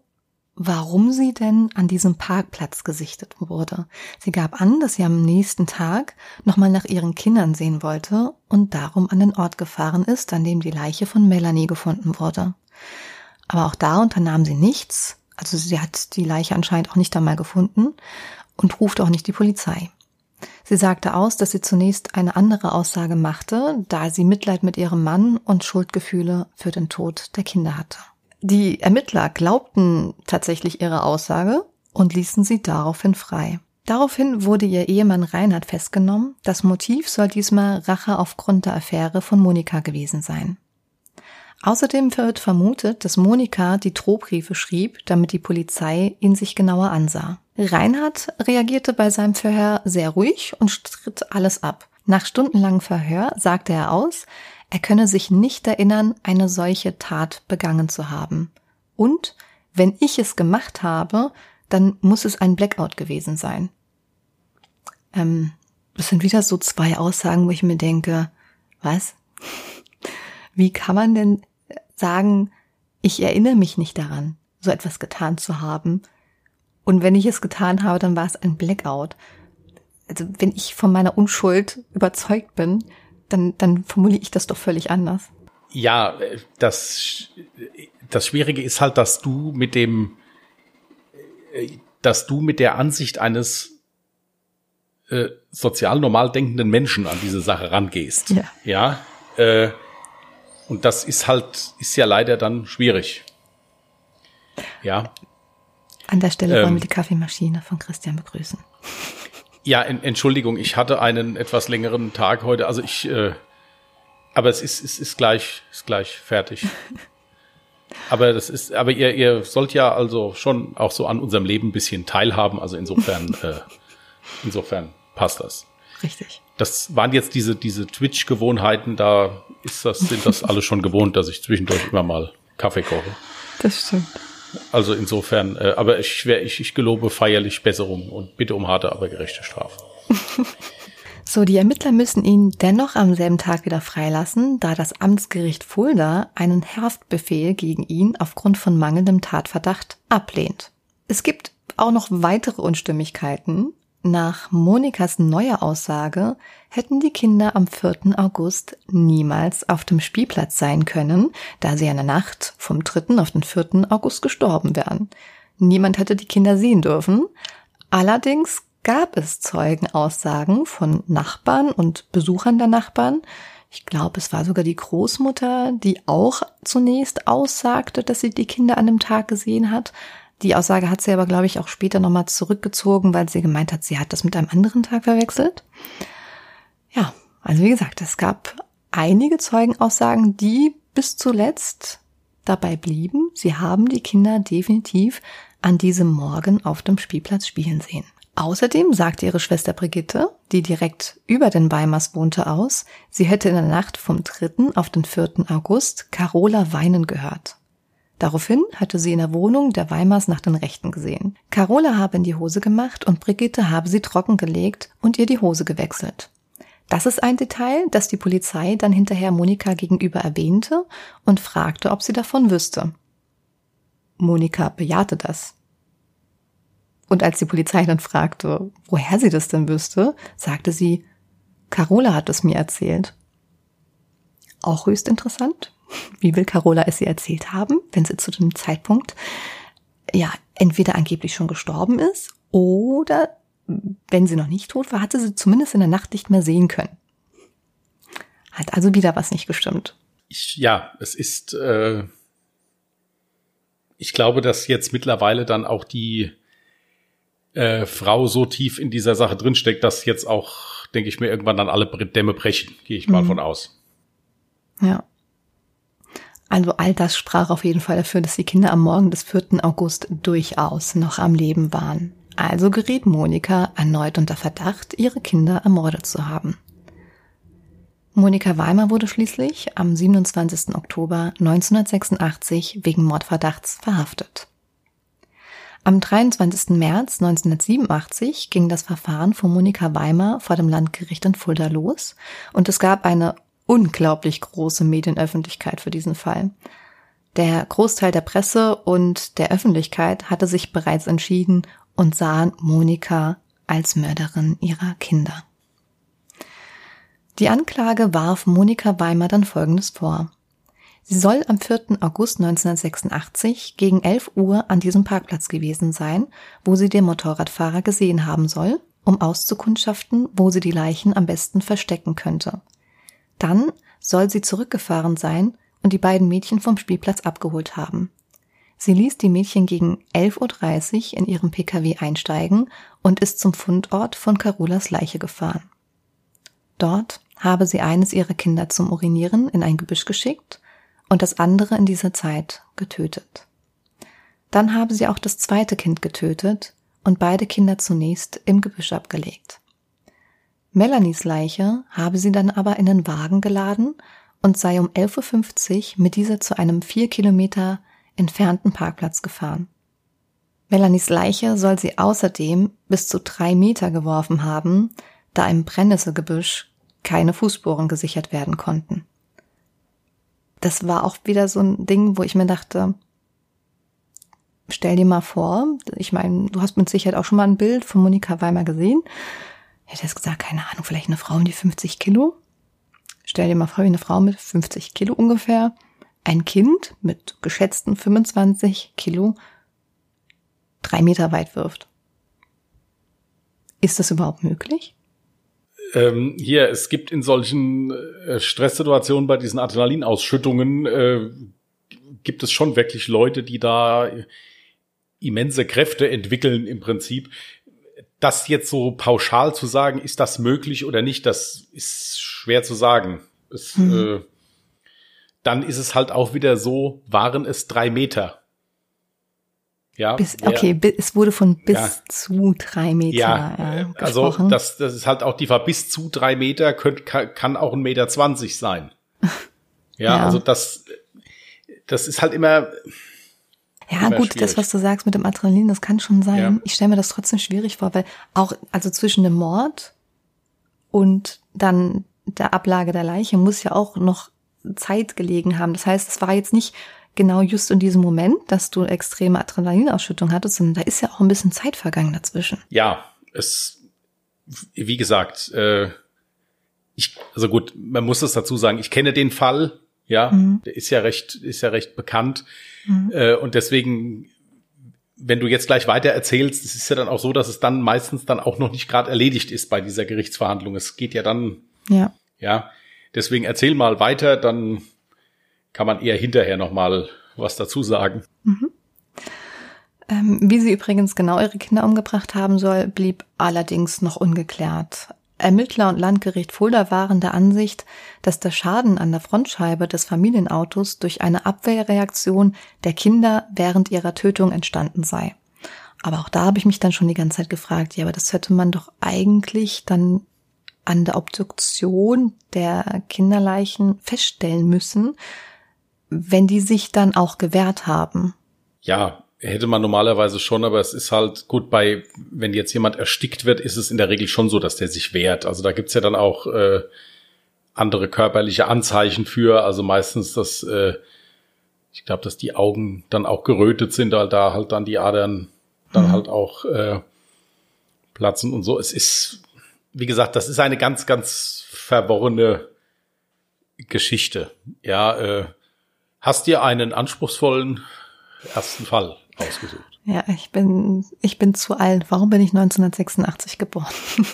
warum sie denn an diesem Parkplatz gesichtet wurde. Sie gab an, dass sie am nächsten Tag nochmal nach ihren Kindern sehen wollte und darum an den Ort gefahren ist, an dem die Leiche von Melanie gefunden wurde. Aber auch da unternahm sie nichts, also sie hat die Leiche anscheinend auch nicht einmal gefunden und ruft auch nicht die Polizei. Sie sagte aus, dass sie zunächst eine andere Aussage machte, da sie Mitleid mit ihrem Mann und Schuldgefühle für den Tod der Kinder hatte. Die Ermittler glaubten tatsächlich ihre Aussage und ließen sie daraufhin frei. Daraufhin wurde ihr Ehemann Reinhard festgenommen. Das Motiv soll diesmal Rache aufgrund der Affäre von Monika gewesen sein. Außerdem wird vermutet, dass Monika die Drohbriefe schrieb, damit die Polizei ihn sich genauer ansah. Reinhard reagierte bei seinem Verhör sehr ruhig und stritt alles ab. Nach stundenlangem Verhör sagte er aus, er könne sich nicht erinnern, eine solche Tat begangen zu haben. Und wenn ich es gemacht habe, dann muss es ein Blackout gewesen sein. Ähm, das sind wieder so zwei Aussagen, wo ich mir denke, was? Wie kann man denn sagen, ich erinnere mich nicht daran, so etwas getan zu haben? Und wenn ich es getan habe, dann war es ein Blackout. Also wenn ich von meiner Unschuld überzeugt bin, dann, dann formuliere ich das doch völlig anders. Ja, das, das Schwierige ist halt, dass du mit dem, dass du mit der Ansicht eines äh, sozial normal denkenden Menschen an diese Sache rangehst. Ja. Ja. Äh, und das ist halt, ist ja leider dann schwierig. Ja. An der Stelle wollen wir ähm. die Kaffeemaschine von Christian begrüßen. Ja, en, Entschuldigung, ich hatte einen etwas längeren Tag heute. Also ich, äh, aber es ist, es ist gleich, ist gleich fertig. aber das ist, aber ihr, ihr sollt ja also schon auch so an unserem Leben ein bisschen teilhaben. Also insofern, äh, insofern passt das. Richtig. Das waren jetzt diese, diese Twitch-Gewohnheiten, da ist das, sind das alle schon gewohnt, dass ich zwischendurch immer mal Kaffee koche. Das stimmt. Also insofern, äh, aber ich, ich, ich gelobe feierlich Besserung und bitte um harte, aber gerechte Strafe. So, die Ermittler müssen ihn dennoch am selben Tag wieder freilassen, da das Amtsgericht Fulda einen Haftbefehl gegen ihn aufgrund von mangelndem Tatverdacht ablehnt. Es gibt auch noch weitere Unstimmigkeiten. Nach Monikas neuer Aussage hätten die Kinder am 4. August niemals auf dem Spielplatz sein können, da sie in der Nacht vom 3. auf den 4. August gestorben wären. Niemand hätte die Kinder sehen dürfen. Allerdings gab es Zeugenaussagen von Nachbarn und Besuchern der Nachbarn. Ich glaube, es war sogar die Großmutter, die auch zunächst aussagte, dass sie die Kinder an dem Tag gesehen hat. Die Aussage hat sie aber, glaube ich, auch später nochmal zurückgezogen, weil sie gemeint hat, sie hat das mit einem anderen Tag verwechselt. Ja, also wie gesagt, es gab einige Zeugenaussagen, die bis zuletzt dabei blieben. Sie haben die Kinder definitiv an diesem Morgen auf dem Spielplatz spielen sehen. Außerdem sagte ihre Schwester Brigitte, die direkt über den Weimars wohnte, aus, sie hätte in der Nacht vom 3. auf den 4. August Carola weinen gehört. Daraufhin hatte sie in der Wohnung der Weimars nach den Rechten gesehen. Carola habe in die Hose gemacht und Brigitte habe sie trockengelegt und ihr die Hose gewechselt. Das ist ein Detail, das die Polizei dann hinterher Monika gegenüber erwähnte und fragte, ob sie davon wüsste. Monika bejahte das. Und als die Polizei dann fragte, woher sie das denn wüsste, sagte sie, Carola hat es mir erzählt. Auch höchst interessant. Wie will Carola es ihr erzählt haben, wenn sie zu dem Zeitpunkt ja entweder angeblich schon gestorben ist Oder wenn sie noch nicht tot war, hatte sie zumindest in der Nacht nicht mehr sehen können. Hat also wieder was nicht gestimmt. Ich, ja, es ist, äh, ich glaube, dass jetzt mittlerweile dann auch die äh, Frau so tief in dieser Sache drinsteckt, dass jetzt auch, denke ich mir, irgendwann dann alle Dämme brechen, gehe ich mal mhm. von aus. Ja. Also all das sprach auf jeden Fall dafür, dass die Kinder am Morgen des 4. August durchaus noch am Leben waren. Also geriet Monika erneut unter Verdacht, ihre Kinder ermordet zu haben. Monika Weimer wurde schließlich am 27. Oktober 1986 wegen Mordverdachts verhaftet. Am 23. März 1987 ging das Verfahren von Monika Weimer vor dem Landgericht in Fulda los und es gab eine unglaublich große Medienöffentlichkeit für diesen Fall. Der Großteil der Presse und der Öffentlichkeit hatte sich bereits entschieden und sahen Monika als Mörderin ihrer Kinder. Die Anklage warf Monika Weimer dann Folgendes vor. Sie soll am 4. August 1986 gegen 11 Uhr an diesem Parkplatz gewesen sein, wo sie den Motorradfahrer gesehen haben soll, um auszukundschaften, wo sie die Leichen am besten verstecken könnte. Dann soll sie zurückgefahren sein und die beiden Mädchen vom Spielplatz abgeholt haben. Sie ließ die Mädchen gegen 11.30 Uhr in ihrem Pkw einsteigen und ist zum Fundort von Carolas Leiche gefahren. Dort habe sie eines ihrer Kinder zum Urinieren in ein Gebüsch geschickt und das andere in dieser Zeit getötet. Dann habe sie auch das zweite Kind getötet und beide Kinder zunächst im Gebüsch abgelegt. Melanies Leiche habe sie dann aber in den Wagen geladen und sei um 11.50 Uhr mit dieser zu einem vier Kilometer entfernten Parkplatz gefahren. Melanies Leiche soll sie außerdem bis zu drei Meter geworfen haben, da im Brennnesselgebüsch keine Fußspuren gesichert werden konnten. Das war auch wieder so ein Ding, wo ich mir dachte, stell dir mal vor, ich meine, du hast mit Sicherheit auch schon mal ein Bild von Monika Weimer gesehen. Hätte jetzt gesagt, keine Ahnung, vielleicht eine Frau um die 50 Kilo. Stell dir mal vor, wie eine Frau mit 50 Kilo ungefähr ein Kind mit geschätzten 25 Kilo drei Meter weit wirft. Ist das überhaupt möglich? Ähm, hier, es gibt in solchen äh, Stresssituationen bei diesen Adrenalinausschüttungen, äh, gibt es schon wirklich Leute, die da immense Kräfte entwickeln im Prinzip. Das jetzt so pauschal zu sagen, ist das möglich oder nicht, das ist schwer zu sagen. Es, mhm. äh, dann ist es halt auch wieder so, waren es drei Meter. Ja, bis, okay, ja, es wurde von bis ja, zu drei Meter. Ja, äh, also das, das ist halt auch die Ver bis zu drei Meter könnt, kann, kann auch ein Meter zwanzig sein. ja, ja, also das, das ist halt immer. Ja, gut, schwierig. das, was du sagst mit dem Adrenalin, das kann schon sein. Ja. Ich stelle mir das trotzdem schwierig vor, weil auch, also zwischen dem Mord und dann der Ablage der Leiche muss ja auch noch Zeit gelegen haben. Das heißt, es war jetzt nicht genau just in diesem Moment, dass du extreme Adrenalinausschüttung hattest, sondern da ist ja auch ein bisschen Zeit vergangen dazwischen. Ja, es, wie gesagt, äh, ich, also gut, man muss es dazu sagen, ich kenne den Fall, ja, mhm. der ist ja recht, ist ja recht bekannt. Mhm. Äh, und deswegen, wenn du jetzt gleich weiter erzählst, es ist ja dann auch so, dass es dann meistens dann auch noch nicht gerade erledigt ist bei dieser Gerichtsverhandlung. Es geht ja dann, ja, ja. Deswegen erzähl mal weiter, dann kann man eher hinterher noch mal was dazu sagen. Mhm. Ähm, wie sie übrigens genau ihre Kinder umgebracht haben soll, blieb allerdings noch ungeklärt. Ermittler und Landgericht Fulda waren der Ansicht, dass der Schaden an der Frontscheibe des Familienautos durch eine Abwehrreaktion der Kinder während ihrer Tötung entstanden sei. Aber auch da habe ich mich dann schon die ganze Zeit gefragt, ja, aber das hätte man doch eigentlich dann an der Obduktion der Kinderleichen feststellen müssen, wenn die sich dann auch gewehrt haben. Ja, hätte man normalerweise schon, aber es ist halt gut bei, wenn jetzt jemand erstickt wird, ist es in der Regel schon so, dass der sich wehrt. Also da gibt's ja dann auch äh, andere körperliche Anzeichen für, also meistens das, äh, ich glaube, dass die Augen dann auch gerötet sind, weil da halt dann die Adern dann mhm. halt auch äh, platzen und so. Es ist, wie gesagt, das ist eine ganz, ganz verworrene Geschichte. Ja, äh, hast dir einen anspruchsvollen ersten Fall ausgesucht. Ja, ich bin, ich bin zu alt. Warum bin ich 1986 geboren?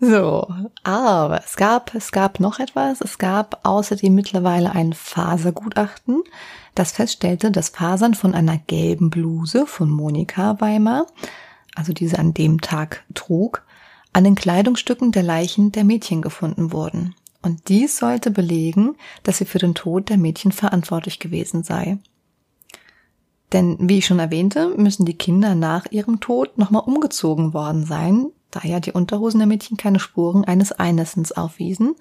so, aber es gab, es gab noch etwas. Es gab außerdem mittlerweile ein Fasergutachten, das feststellte, dass Fasern von einer gelben Bluse von Monika Weimar, also diese an dem Tag trug, an den Kleidungsstücken der Leichen der Mädchen gefunden wurden. Und dies sollte belegen, dass sie für den Tod der Mädchen verantwortlich gewesen sei. Denn, wie ich schon erwähnte, müssen die Kinder nach ihrem Tod nochmal umgezogen worden sein, da ja die Unterhosen der Mädchen keine Spuren eines Einnessens aufwiesen.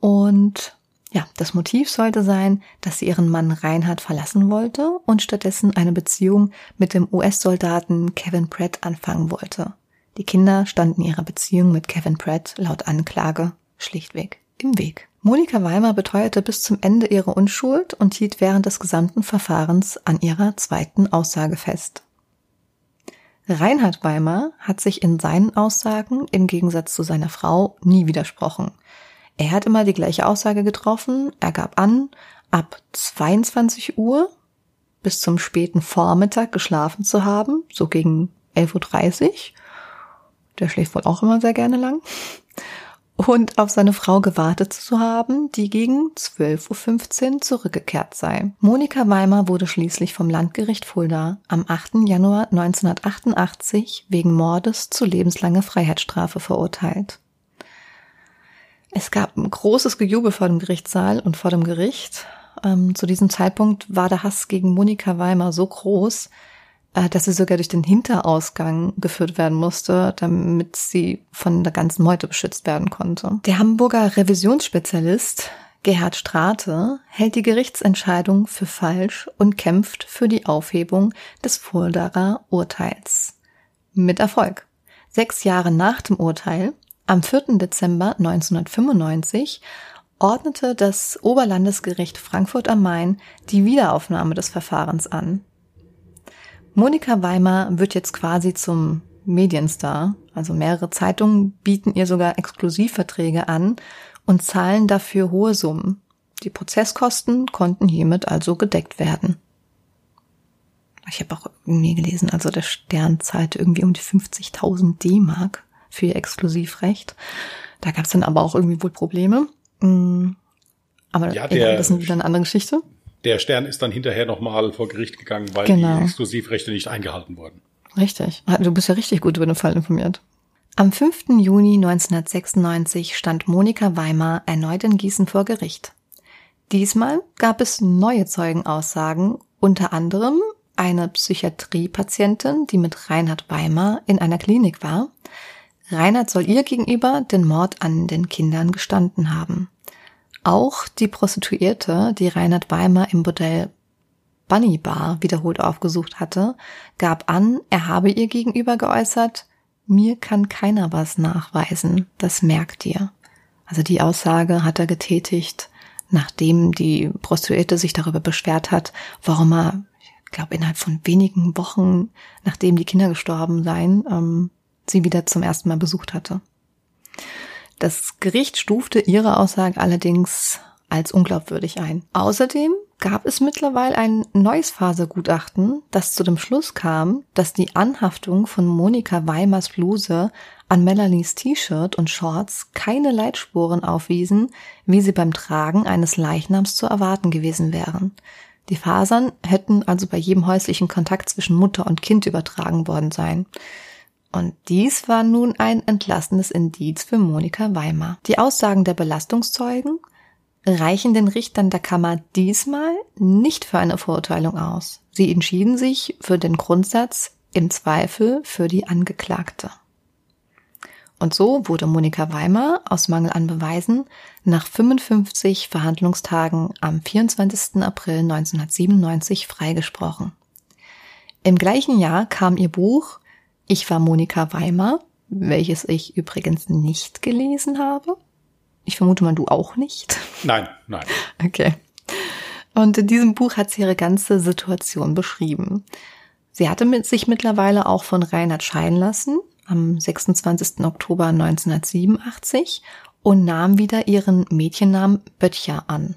Und ja, das Motiv sollte sein, dass sie ihren Mann Reinhard verlassen wollte und stattdessen eine Beziehung mit dem US-Soldaten Kevin Pratt anfangen wollte. Die Kinder standen ihrer Beziehung mit Kevin Pratt laut Anklage schlichtweg im Weg. Monika Weimer beteuerte bis zum Ende ihre Unschuld und hielt während des gesamten Verfahrens an ihrer zweiten Aussage fest. Reinhard Weimer hat sich in seinen Aussagen im Gegensatz zu seiner Frau nie widersprochen. Er hat immer die gleiche Aussage getroffen. Er gab an, ab 22 Uhr bis zum späten Vormittag geschlafen zu haben, so gegen 11.30 Uhr. Der schläft wohl auch immer sehr gerne lang und auf seine Frau gewartet zu haben, die gegen 12.15 Uhr zurückgekehrt sei. Monika Weimer wurde schließlich vom Landgericht Fulda am 8. Januar 1988 wegen Mordes zu lebenslanger Freiheitsstrafe verurteilt. Es gab ein großes Gejubel vor dem Gerichtssaal und vor dem Gericht. Ähm, zu diesem Zeitpunkt war der Hass gegen Monika Weimer so groß, dass sie sogar durch den Hinterausgang geführt werden musste, damit sie von der ganzen Meute beschützt werden konnte. Der Hamburger Revisionsspezialist Gerhard Strate hält die Gerichtsentscheidung für falsch und kämpft für die Aufhebung des Fuldaer Urteils. Mit Erfolg. Sechs Jahre nach dem Urteil, am 4. Dezember 1995, ordnete das Oberlandesgericht Frankfurt am Main die Wiederaufnahme des Verfahrens an. Monika Weimar wird jetzt quasi zum Medienstar. Also mehrere Zeitungen bieten ihr sogar Exklusivverträge an und zahlen dafür hohe Summen. Die Prozesskosten konnten hiermit also gedeckt werden. Ich habe auch irgendwie gelesen, also der Stern zahlte irgendwie um die 50.000 D-Mark für ihr Exklusivrecht. Da gab es dann aber auch irgendwie wohl Probleme. Mm, aber ja, der, das ist wieder eine andere Geschichte der Stern ist dann hinterher nochmal vor Gericht gegangen, weil genau. die Exklusivrechte nicht eingehalten wurden. Richtig. Ah, du bist ja richtig gut über den Fall informiert. Am 5. Juni 1996 stand Monika Weimar erneut in Gießen vor Gericht. Diesmal gab es neue Zeugenaussagen, unter anderem eine Psychiatriepatientin, die mit Reinhard Weimar in einer Klinik war. Reinhard soll ihr gegenüber den Mord an den Kindern gestanden haben. Auch die Prostituierte, die Reinhard Weimar im Bordell Bunny Bar wiederholt aufgesucht hatte, gab an, er habe ihr gegenüber geäußert, mir kann keiner was nachweisen, das merkt ihr. Also die Aussage hat er getätigt, nachdem die Prostituierte sich darüber beschwert hat, warum er, ich glaube, innerhalb von wenigen Wochen, nachdem die Kinder gestorben seien, ähm, sie wieder zum ersten Mal besucht hatte. Das Gericht stufte ihre Aussage allerdings als unglaubwürdig ein. Außerdem gab es mittlerweile ein neues Fasergutachten, das zu dem Schluss kam, dass die Anhaftung von Monika Weimers Bluse an Melanies T-Shirt und Shorts keine Leitspuren aufwiesen, wie sie beim Tragen eines Leichnams zu erwarten gewesen wären. Die Fasern hätten also bei jedem häuslichen Kontakt zwischen Mutter und Kind übertragen worden sein. Und dies war nun ein entlassendes Indiz für Monika Weimar. Die Aussagen der Belastungszeugen reichen den Richtern der Kammer diesmal nicht für eine Verurteilung aus. Sie entschieden sich für den Grundsatz im Zweifel für die Angeklagte. Und so wurde Monika Weimar aus Mangel an Beweisen nach 55 Verhandlungstagen am 24. April 1997 freigesprochen. Im gleichen Jahr kam ihr Buch ich war Monika Weimar, welches ich übrigens nicht gelesen habe. Ich vermute mal, du auch nicht. Nein, nein. Okay. Und in diesem Buch hat sie ihre ganze Situation beschrieben. Sie hatte mit sich mittlerweile auch von Reinhard scheiden lassen am 26. Oktober 1987 und nahm wieder ihren Mädchennamen Böttcher an.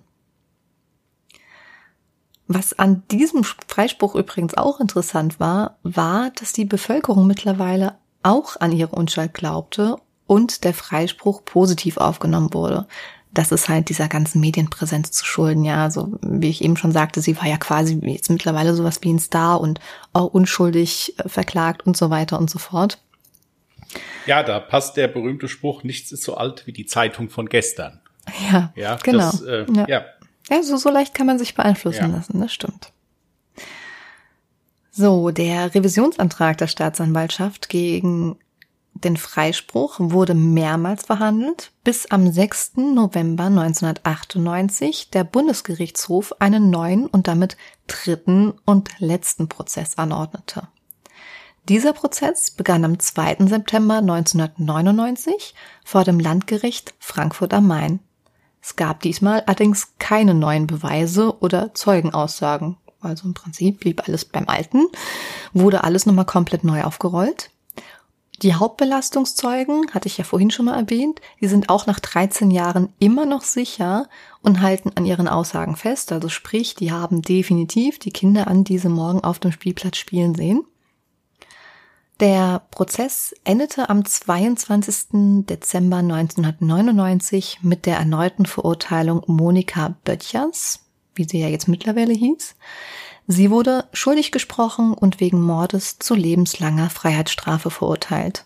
Was an diesem Freispruch übrigens auch interessant war, war, dass die Bevölkerung mittlerweile auch an ihre Unschuld glaubte und der Freispruch positiv aufgenommen wurde. Das ist halt dieser ganzen Medienpräsenz zu schulden, ja. Also, wie ich eben schon sagte, sie war ja quasi jetzt mittlerweile sowas wie ein Star und auch unschuldig äh, verklagt und so weiter und so fort. Ja, da passt der berühmte Spruch, nichts ist so alt wie die Zeitung von gestern. Ja, ja genau. Das, äh, ja. ja. Ja so, so leicht kann man sich beeinflussen ja. lassen, das stimmt. So, der Revisionsantrag der Staatsanwaltschaft gegen den Freispruch wurde mehrmals verhandelt, bis am 6. November 1998 der Bundesgerichtshof einen neuen und damit dritten und letzten Prozess anordnete. Dieser Prozess begann am 2. September 1999 vor dem Landgericht Frankfurt am Main. Es gab diesmal allerdings keine neuen Beweise oder Zeugenaussagen. Also im Prinzip blieb alles beim Alten, wurde alles nochmal komplett neu aufgerollt. Die Hauptbelastungszeugen, hatte ich ja vorhin schon mal erwähnt, die sind auch nach 13 Jahren immer noch sicher und halten an ihren Aussagen fest. Also sprich, die haben definitiv die Kinder an diesem Morgen auf dem Spielplatz spielen sehen. Der Prozess endete am 22. Dezember 1999 mit der erneuten Verurteilung Monika Böttchers, wie sie ja jetzt mittlerweile hieß, Sie wurde schuldig gesprochen und wegen Mordes zu lebenslanger Freiheitsstrafe verurteilt.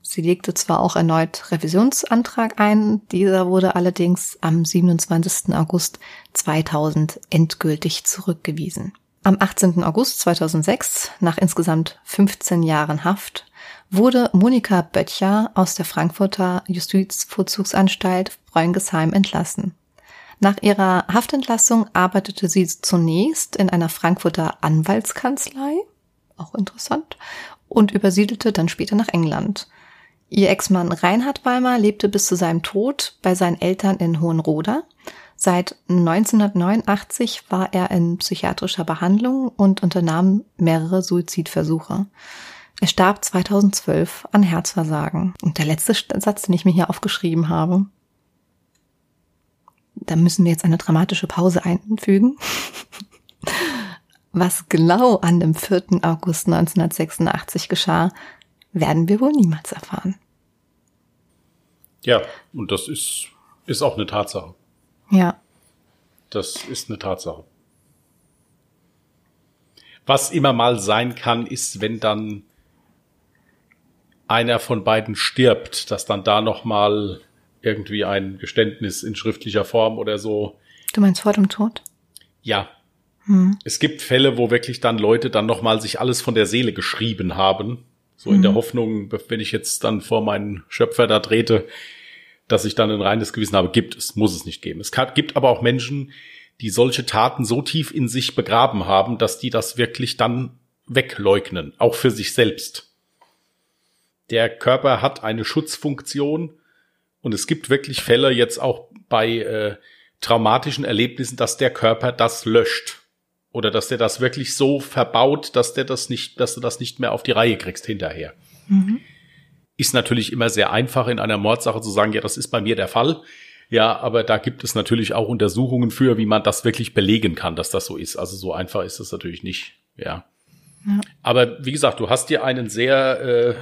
Sie legte zwar auch erneut Revisionsantrag ein, dieser wurde allerdings am 27. August 2000 endgültig zurückgewiesen. Am 18. August 2006, nach insgesamt 15 Jahren Haft, wurde Monika Böttcher aus der Frankfurter Justizvollzugsanstalt Freungesheim entlassen. Nach ihrer Haftentlassung arbeitete sie zunächst in einer Frankfurter Anwaltskanzlei, auch interessant, und übersiedelte dann später nach England. Ihr Ex-Mann Reinhard Weimar lebte bis zu seinem Tod bei seinen Eltern in Hohenroda. Seit 1989 war er in psychiatrischer Behandlung und unternahm mehrere Suizidversuche. Er starb 2012 an Herzversagen. Und der letzte Satz, den ich mir hier aufgeschrieben habe, da müssen wir jetzt eine dramatische Pause einfügen. Was genau an dem 4. August 1986 geschah, werden wir wohl niemals erfahren. Ja, und das ist, ist auch eine Tatsache. Ja. Das ist eine Tatsache. Was immer mal sein kann, ist, wenn dann einer von beiden stirbt, dass dann da noch mal irgendwie ein Geständnis in schriftlicher Form oder so. Du meinst vor dem Tod? Ja. Hm. Es gibt Fälle, wo wirklich dann Leute dann nochmal sich alles von der Seele geschrieben haben. So hm. in der. Hoffnung, wenn ich jetzt dann vor meinen Schöpfer da trete, dass ich dann ein reines Gewissen habe. Gibt es, muss es nicht geben. Es gibt aber auch Menschen, die solche Taten so tief in sich begraben haben, dass die das wirklich dann wegleugnen, auch für sich selbst. Der Körper hat eine Schutzfunktion und es gibt wirklich Fälle jetzt auch bei äh, traumatischen Erlebnissen, dass der Körper das löscht. Oder dass der das wirklich so verbaut, dass der das nicht, dass du das nicht mehr auf die Reihe kriegst hinterher. Mhm. Ist natürlich immer sehr einfach in einer Mordsache zu sagen, ja, das ist bei mir der Fall. Ja, aber da gibt es natürlich auch Untersuchungen für, wie man das wirklich belegen kann, dass das so ist. Also so einfach ist es natürlich nicht. Ja. ja. Aber wie gesagt, du hast dir einen sehr äh,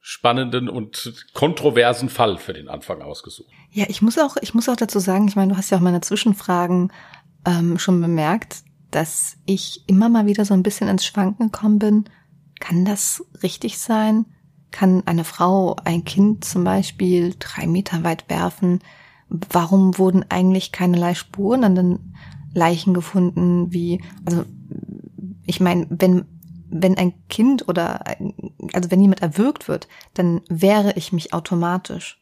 spannenden und kontroversen Fall für den Anfang ausgesucht. Ja, ich muss auch, ich muss auch dazu sagen, ich meine, du hast ja auch meine Zwischenfragen ähm, schon bemerkt, dass ich immer mal wieder so ein bisschen ins Schwanken gekommen bin. Kann das richtig sein? Kann eine Frau ein Kind zum Beispiel drei Meter weit werfen? Warum wurden eigentlich keinerlei Spuren an den Leichen gefunden? Wie, also ich meine, wenn wenn ein Kind oder also wenn jemand erwürgt wird, dann wehre ich mich automatisch.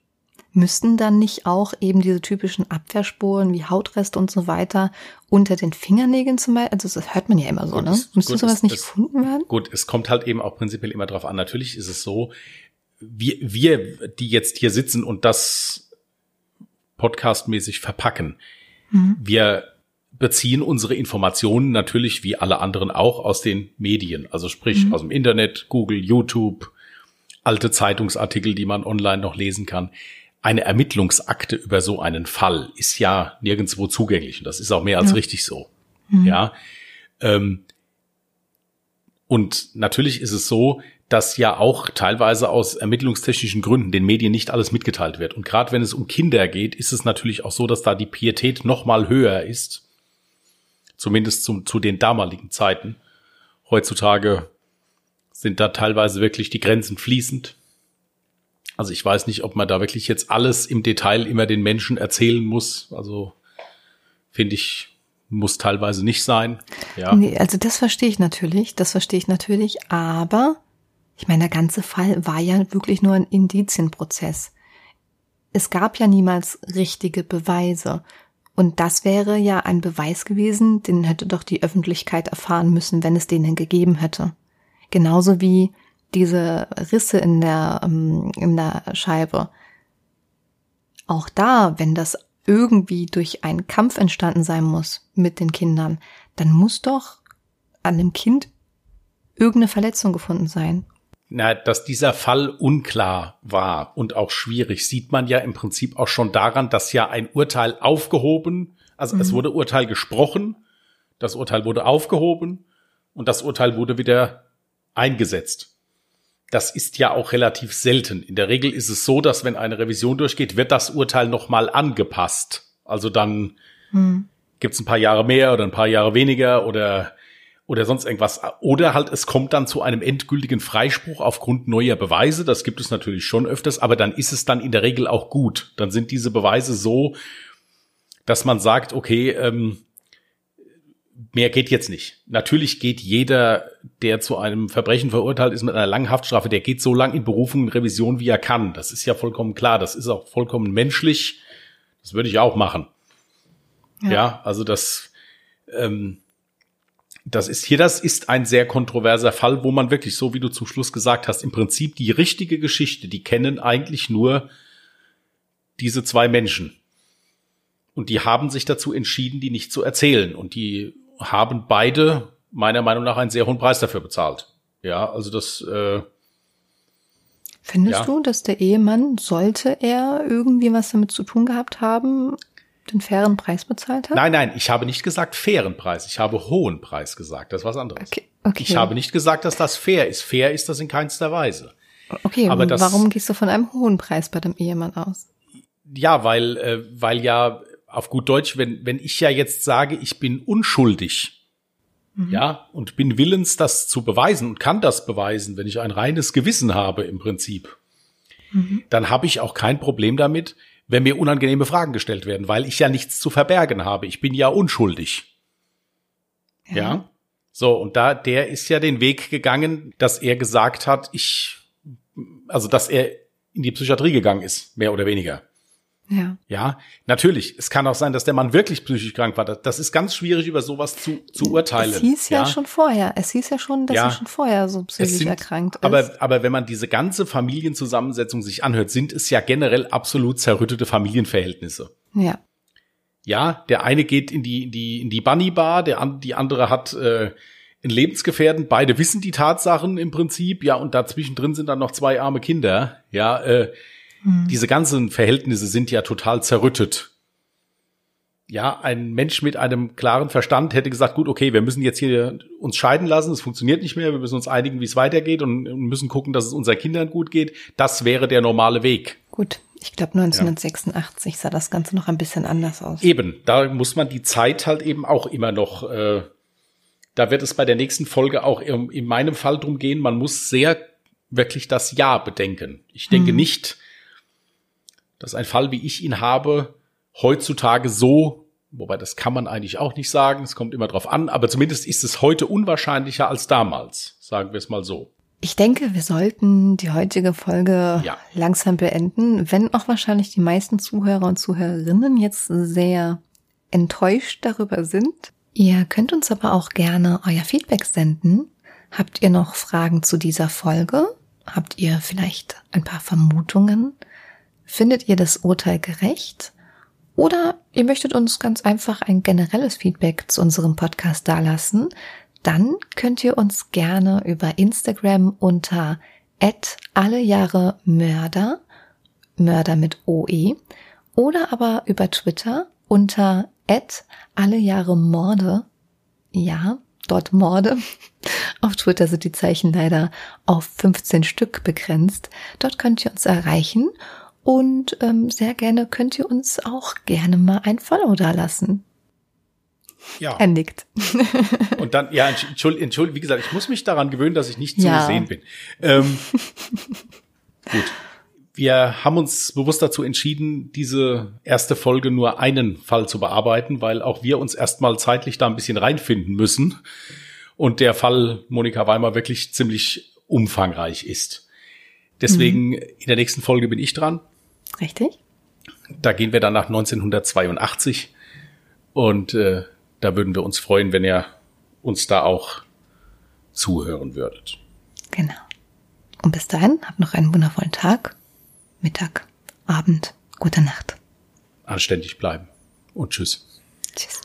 Müssten dann nicht auch eben diese typischen Abwehrspuren wie Hautreste und so weiter unter den Fingernägeln zum Beispiel? Also das hört man ja immer so, gut, ne? Müsste gut, sowas es, nicht es, gefunden werden? Gut, es kommt halt eben auch prinzipiell immer drauf an. Natürlich ist es so, wir, wir, die jetzt hier sitzen und das podcastmäßig verpacken, mhm. wir beziehen unsere Informationen natürlich wie alle anderen auch aus den Medien, also sprich mhm. aus dem Internet, Google, YouTube, alte Zeitungsartikel, die man online noch lesen kann. Eine Ermittlungsakte über so einen Fall ist ja nirgendwo zugänglich und das ist auch mehr als ja. richtig so. Mhm. Ja. Ähm, und natürlich ist es so, dass ja auch teilweise aus ermittlungstechnischen Gründen den Medien nicht alles mitgeteilt wird. Und gerade wenn es um Kinder geht, ist es natürlich auch so, dass da die Pietät noch mal höher ist. Zumindest zum, zu den damaligen Zeiten. Heutzutage sind da teilweise wirklich die Grenzen fließend. Also ich weiß nicht, ob man da wirklich jetzt alles im Detail immer den Menschen erzählen muss. Also finde ich, muss teilweise nicht sein. Ja. Nee, also das verstehe ich natürlich, das verstehe ich natürlich, aber ich meine, der ganze Fall war ja wirklich nur ein Indizienprozess. Es gab ja niemals richtige Beweise. Und das wäre ja ein Beweis gewesen, den hätte doch die Öffentlichkeit erfahren müssen, wenn es den gegeben hätte. Genauso wie diese Risse in der, ähm, in der Scheibe. Auch da, wenn das irgendwie durch einen Kampf entstanden sein muss mit den Kindern, dann muss doch an dem Kind irgendeine Verletzung gefunden sein na, dass dieser Fall unklar war und auch schwierig, sieht man ja im Prinzip auch schon daran, dass ja ein Urteil aufgehoben, also mhm. es wurde Urteil gesprochen, das Urteil wurde aufgehoben und das Urteil wurde wieder eingesetzt. Das ist ja auch relativ selten. In der Regel ist es so, dass wenn eine Revision durchgeht, wird das Urteil nochmal angepasst. Also dann mhm. gibt es ein paar Jahre mehr oder ein paar Jahre weniger oder oder sonst irgendwas. Oder halt, es kommt dann zu einem endgültigen Freispruch aufgrund neuer Beweise. Das gibt es natürlich schon öfters, aber dann ist es dann in der Regel auch gut. Dann sind diese Beweise so, dass man sagt, okay, ähm, mehr geht jetzt nicht. Natürlich geht jeder, der zu einem Verbrechen verurteilt ist mit einer langen Haftstrafe, der geht so lang in Berufung und Revision, wie er kann. Das ist ja vollkommen klar. Das ist auch vollkommen menschlich. Das würde ich auch machen. Ja, ja also das, ähm, das ist hier, das ist ein sehr kontroverser Fall, wo man wirklich, so wie du zum Schluss gesagt hast, im Prinzip die richtige Geschichte, die kennen eigentlich nur diese zwei Menschen. Und die haben sich dazu entschieden, die nicht zu erzählen. Und die haben beide meiner Meinung nach einen sehr hohen Preis dafür bezahlt. Ja, also das. Äh, Findest ja. du, dass der Ehemann, sollte er irgendwie was damit zu tun gehabt haben, den fairen Preis bezahlt hat? Nein, nein, ich habe nicht gesagt fairen Preis. Ich habe hohen Preis gesagt. Das ist was anderes. Okay, okay. Ich habe nicht gesagt, dass das fair ist. Fair ist das in keinster Weise. Okay, aber das, warum gehst du von einem hohen Preis bei dem Ehemann aus? Ja, weil, äh, weil ja auf gut Deutsch, wenn, wenn ich ja jetzt sage, ich bin unschuldig, mhm. ja, und bin willens, das zu beweisen und kann das beweisen, wenn ich ein reines Gewissen habe im Prinzip, mhm. dann habe ich auch kein Problem damit, wenn mir unangenehme Fragen gestellt werden, weil ich ja nichts zu verbergen habe. Ich bin ja unschuldig. Ja. ja? So, und da, der ist ja den Weg gegangen, dass er gesagt hat, ich, also, dass er in die Psychiatrie gegangen ist, mehr oder weniger. Ja. Ja, natürlich. Es kann auch sein, dass der Mann wirklich psychisch krank war. Das ist ganz schwierig, über sowas zu, zu urteilen. Es hieß ja, ja, schon vorher. Es hieß ja schon, dass ja. er schon vorher so psychisch sind, erkrankt ist. Aber, aber wenn man diese ganze Familienzusammensetzung sich anhört, sind es ja generell absolut zerrüttete Familienverhältnisse. Ja. Ja, der eine geht in die, in die, in die Bunny Bar, der, die andere hat, äh, in Lebensgefährden. Beide wissen die Tatsachen im Prinzip, ja, und dazwischen drin sind dann noch zwei arme Kinder, ja, äh, Mhm. Diese ganzen Verhältnisse sind ja total zerrüttet. Ja, ein Mensch mit einem klaren Verstand hätte gesagt, gut, okay, wir müssen jetzt hier uns scheiden lassen, es funktioniert nicht mehr, wir müssen uns einigen, wie es weitergeht und, müssen gucken, dass es unseren Kindern gut geht. Das wäre der normale Weg. Gut, ich glaube 1986 ja. sah das Ganze noch ein bisschen anders aus. Eben, da muss man die Zeit halt eben auch immer noch, äh, da wird es bei der nächsten Folge auch in, in meinem Fall drum gehen, man muss sehr wirklich das Ja bedenken. Ich denke mhm. nicht, dass ein Fall, wie ich ihn habe, heutzutage so, wobei das kann man eigentlich auch nicht sagen, es kommt immer drauf an, aber zumindest ist es heute unwahrscheinlicher als damals, sagen wir es mal so. Ich denke, wir sollten die heutige Folge ja. langsam beenden, wenn auch wahrscheinlich die meisten Zuhörer und Zuhörerinnen jetzt sehr enttäuscht darüber sind. Ihr könnt uns aber auch gerne euer Feedback senden. Habt ihr noch Fragen zu dieser Folge? Habt ihr vielleicht ein paar Vermutungen? Findet ihr das Urteil gerecht? Oder ihr möchtet uns ganz einfach ein generelles Feedback zu unserem Podcast dalassen? Dann könnt ihr uns gerne über Instagram unter alle Jahre Mörder mit OE oder aber über Twitter unter alle Jahre Morde. Ja, dort Morde. Auf Twitter sind die Zeichen leider auf 15 Stück begrenzt. Dort könnt ihr uns erreichen und ähm, sehr gerne könnt ihr uns auch gerne mal ein Follow da lassen. Ja. Er nickt. Und dann, ja, entschuldigung, entschuldigung, wie gesagt, ich muss mich daran gewöhnen, dass ich nicht zu ja. sehen bin. Ähm, gut. Wir haben uns bewusst dazu entschieden, diese erste Folge nur einen Fall zu bearbeiten, weil auch wir uns erstmal zeitlich da ein bisschen reinfinden müssen und der Fall Monika Weimer wirklich ziemlich umfangreich ist. Deswegen mhm. in der nächsten Folge bin ich dran. Richtig. Da gehen wir dann nach 1982 und äh, da würden wir uns freuen, wenn ihr uns da auch zuhören würdet. Genau. Und bis dahin, habt noch einen wundervollen Tag, Mittag, Abend, gute Nacht. Anständig bleiben und tschüss. Tschüss.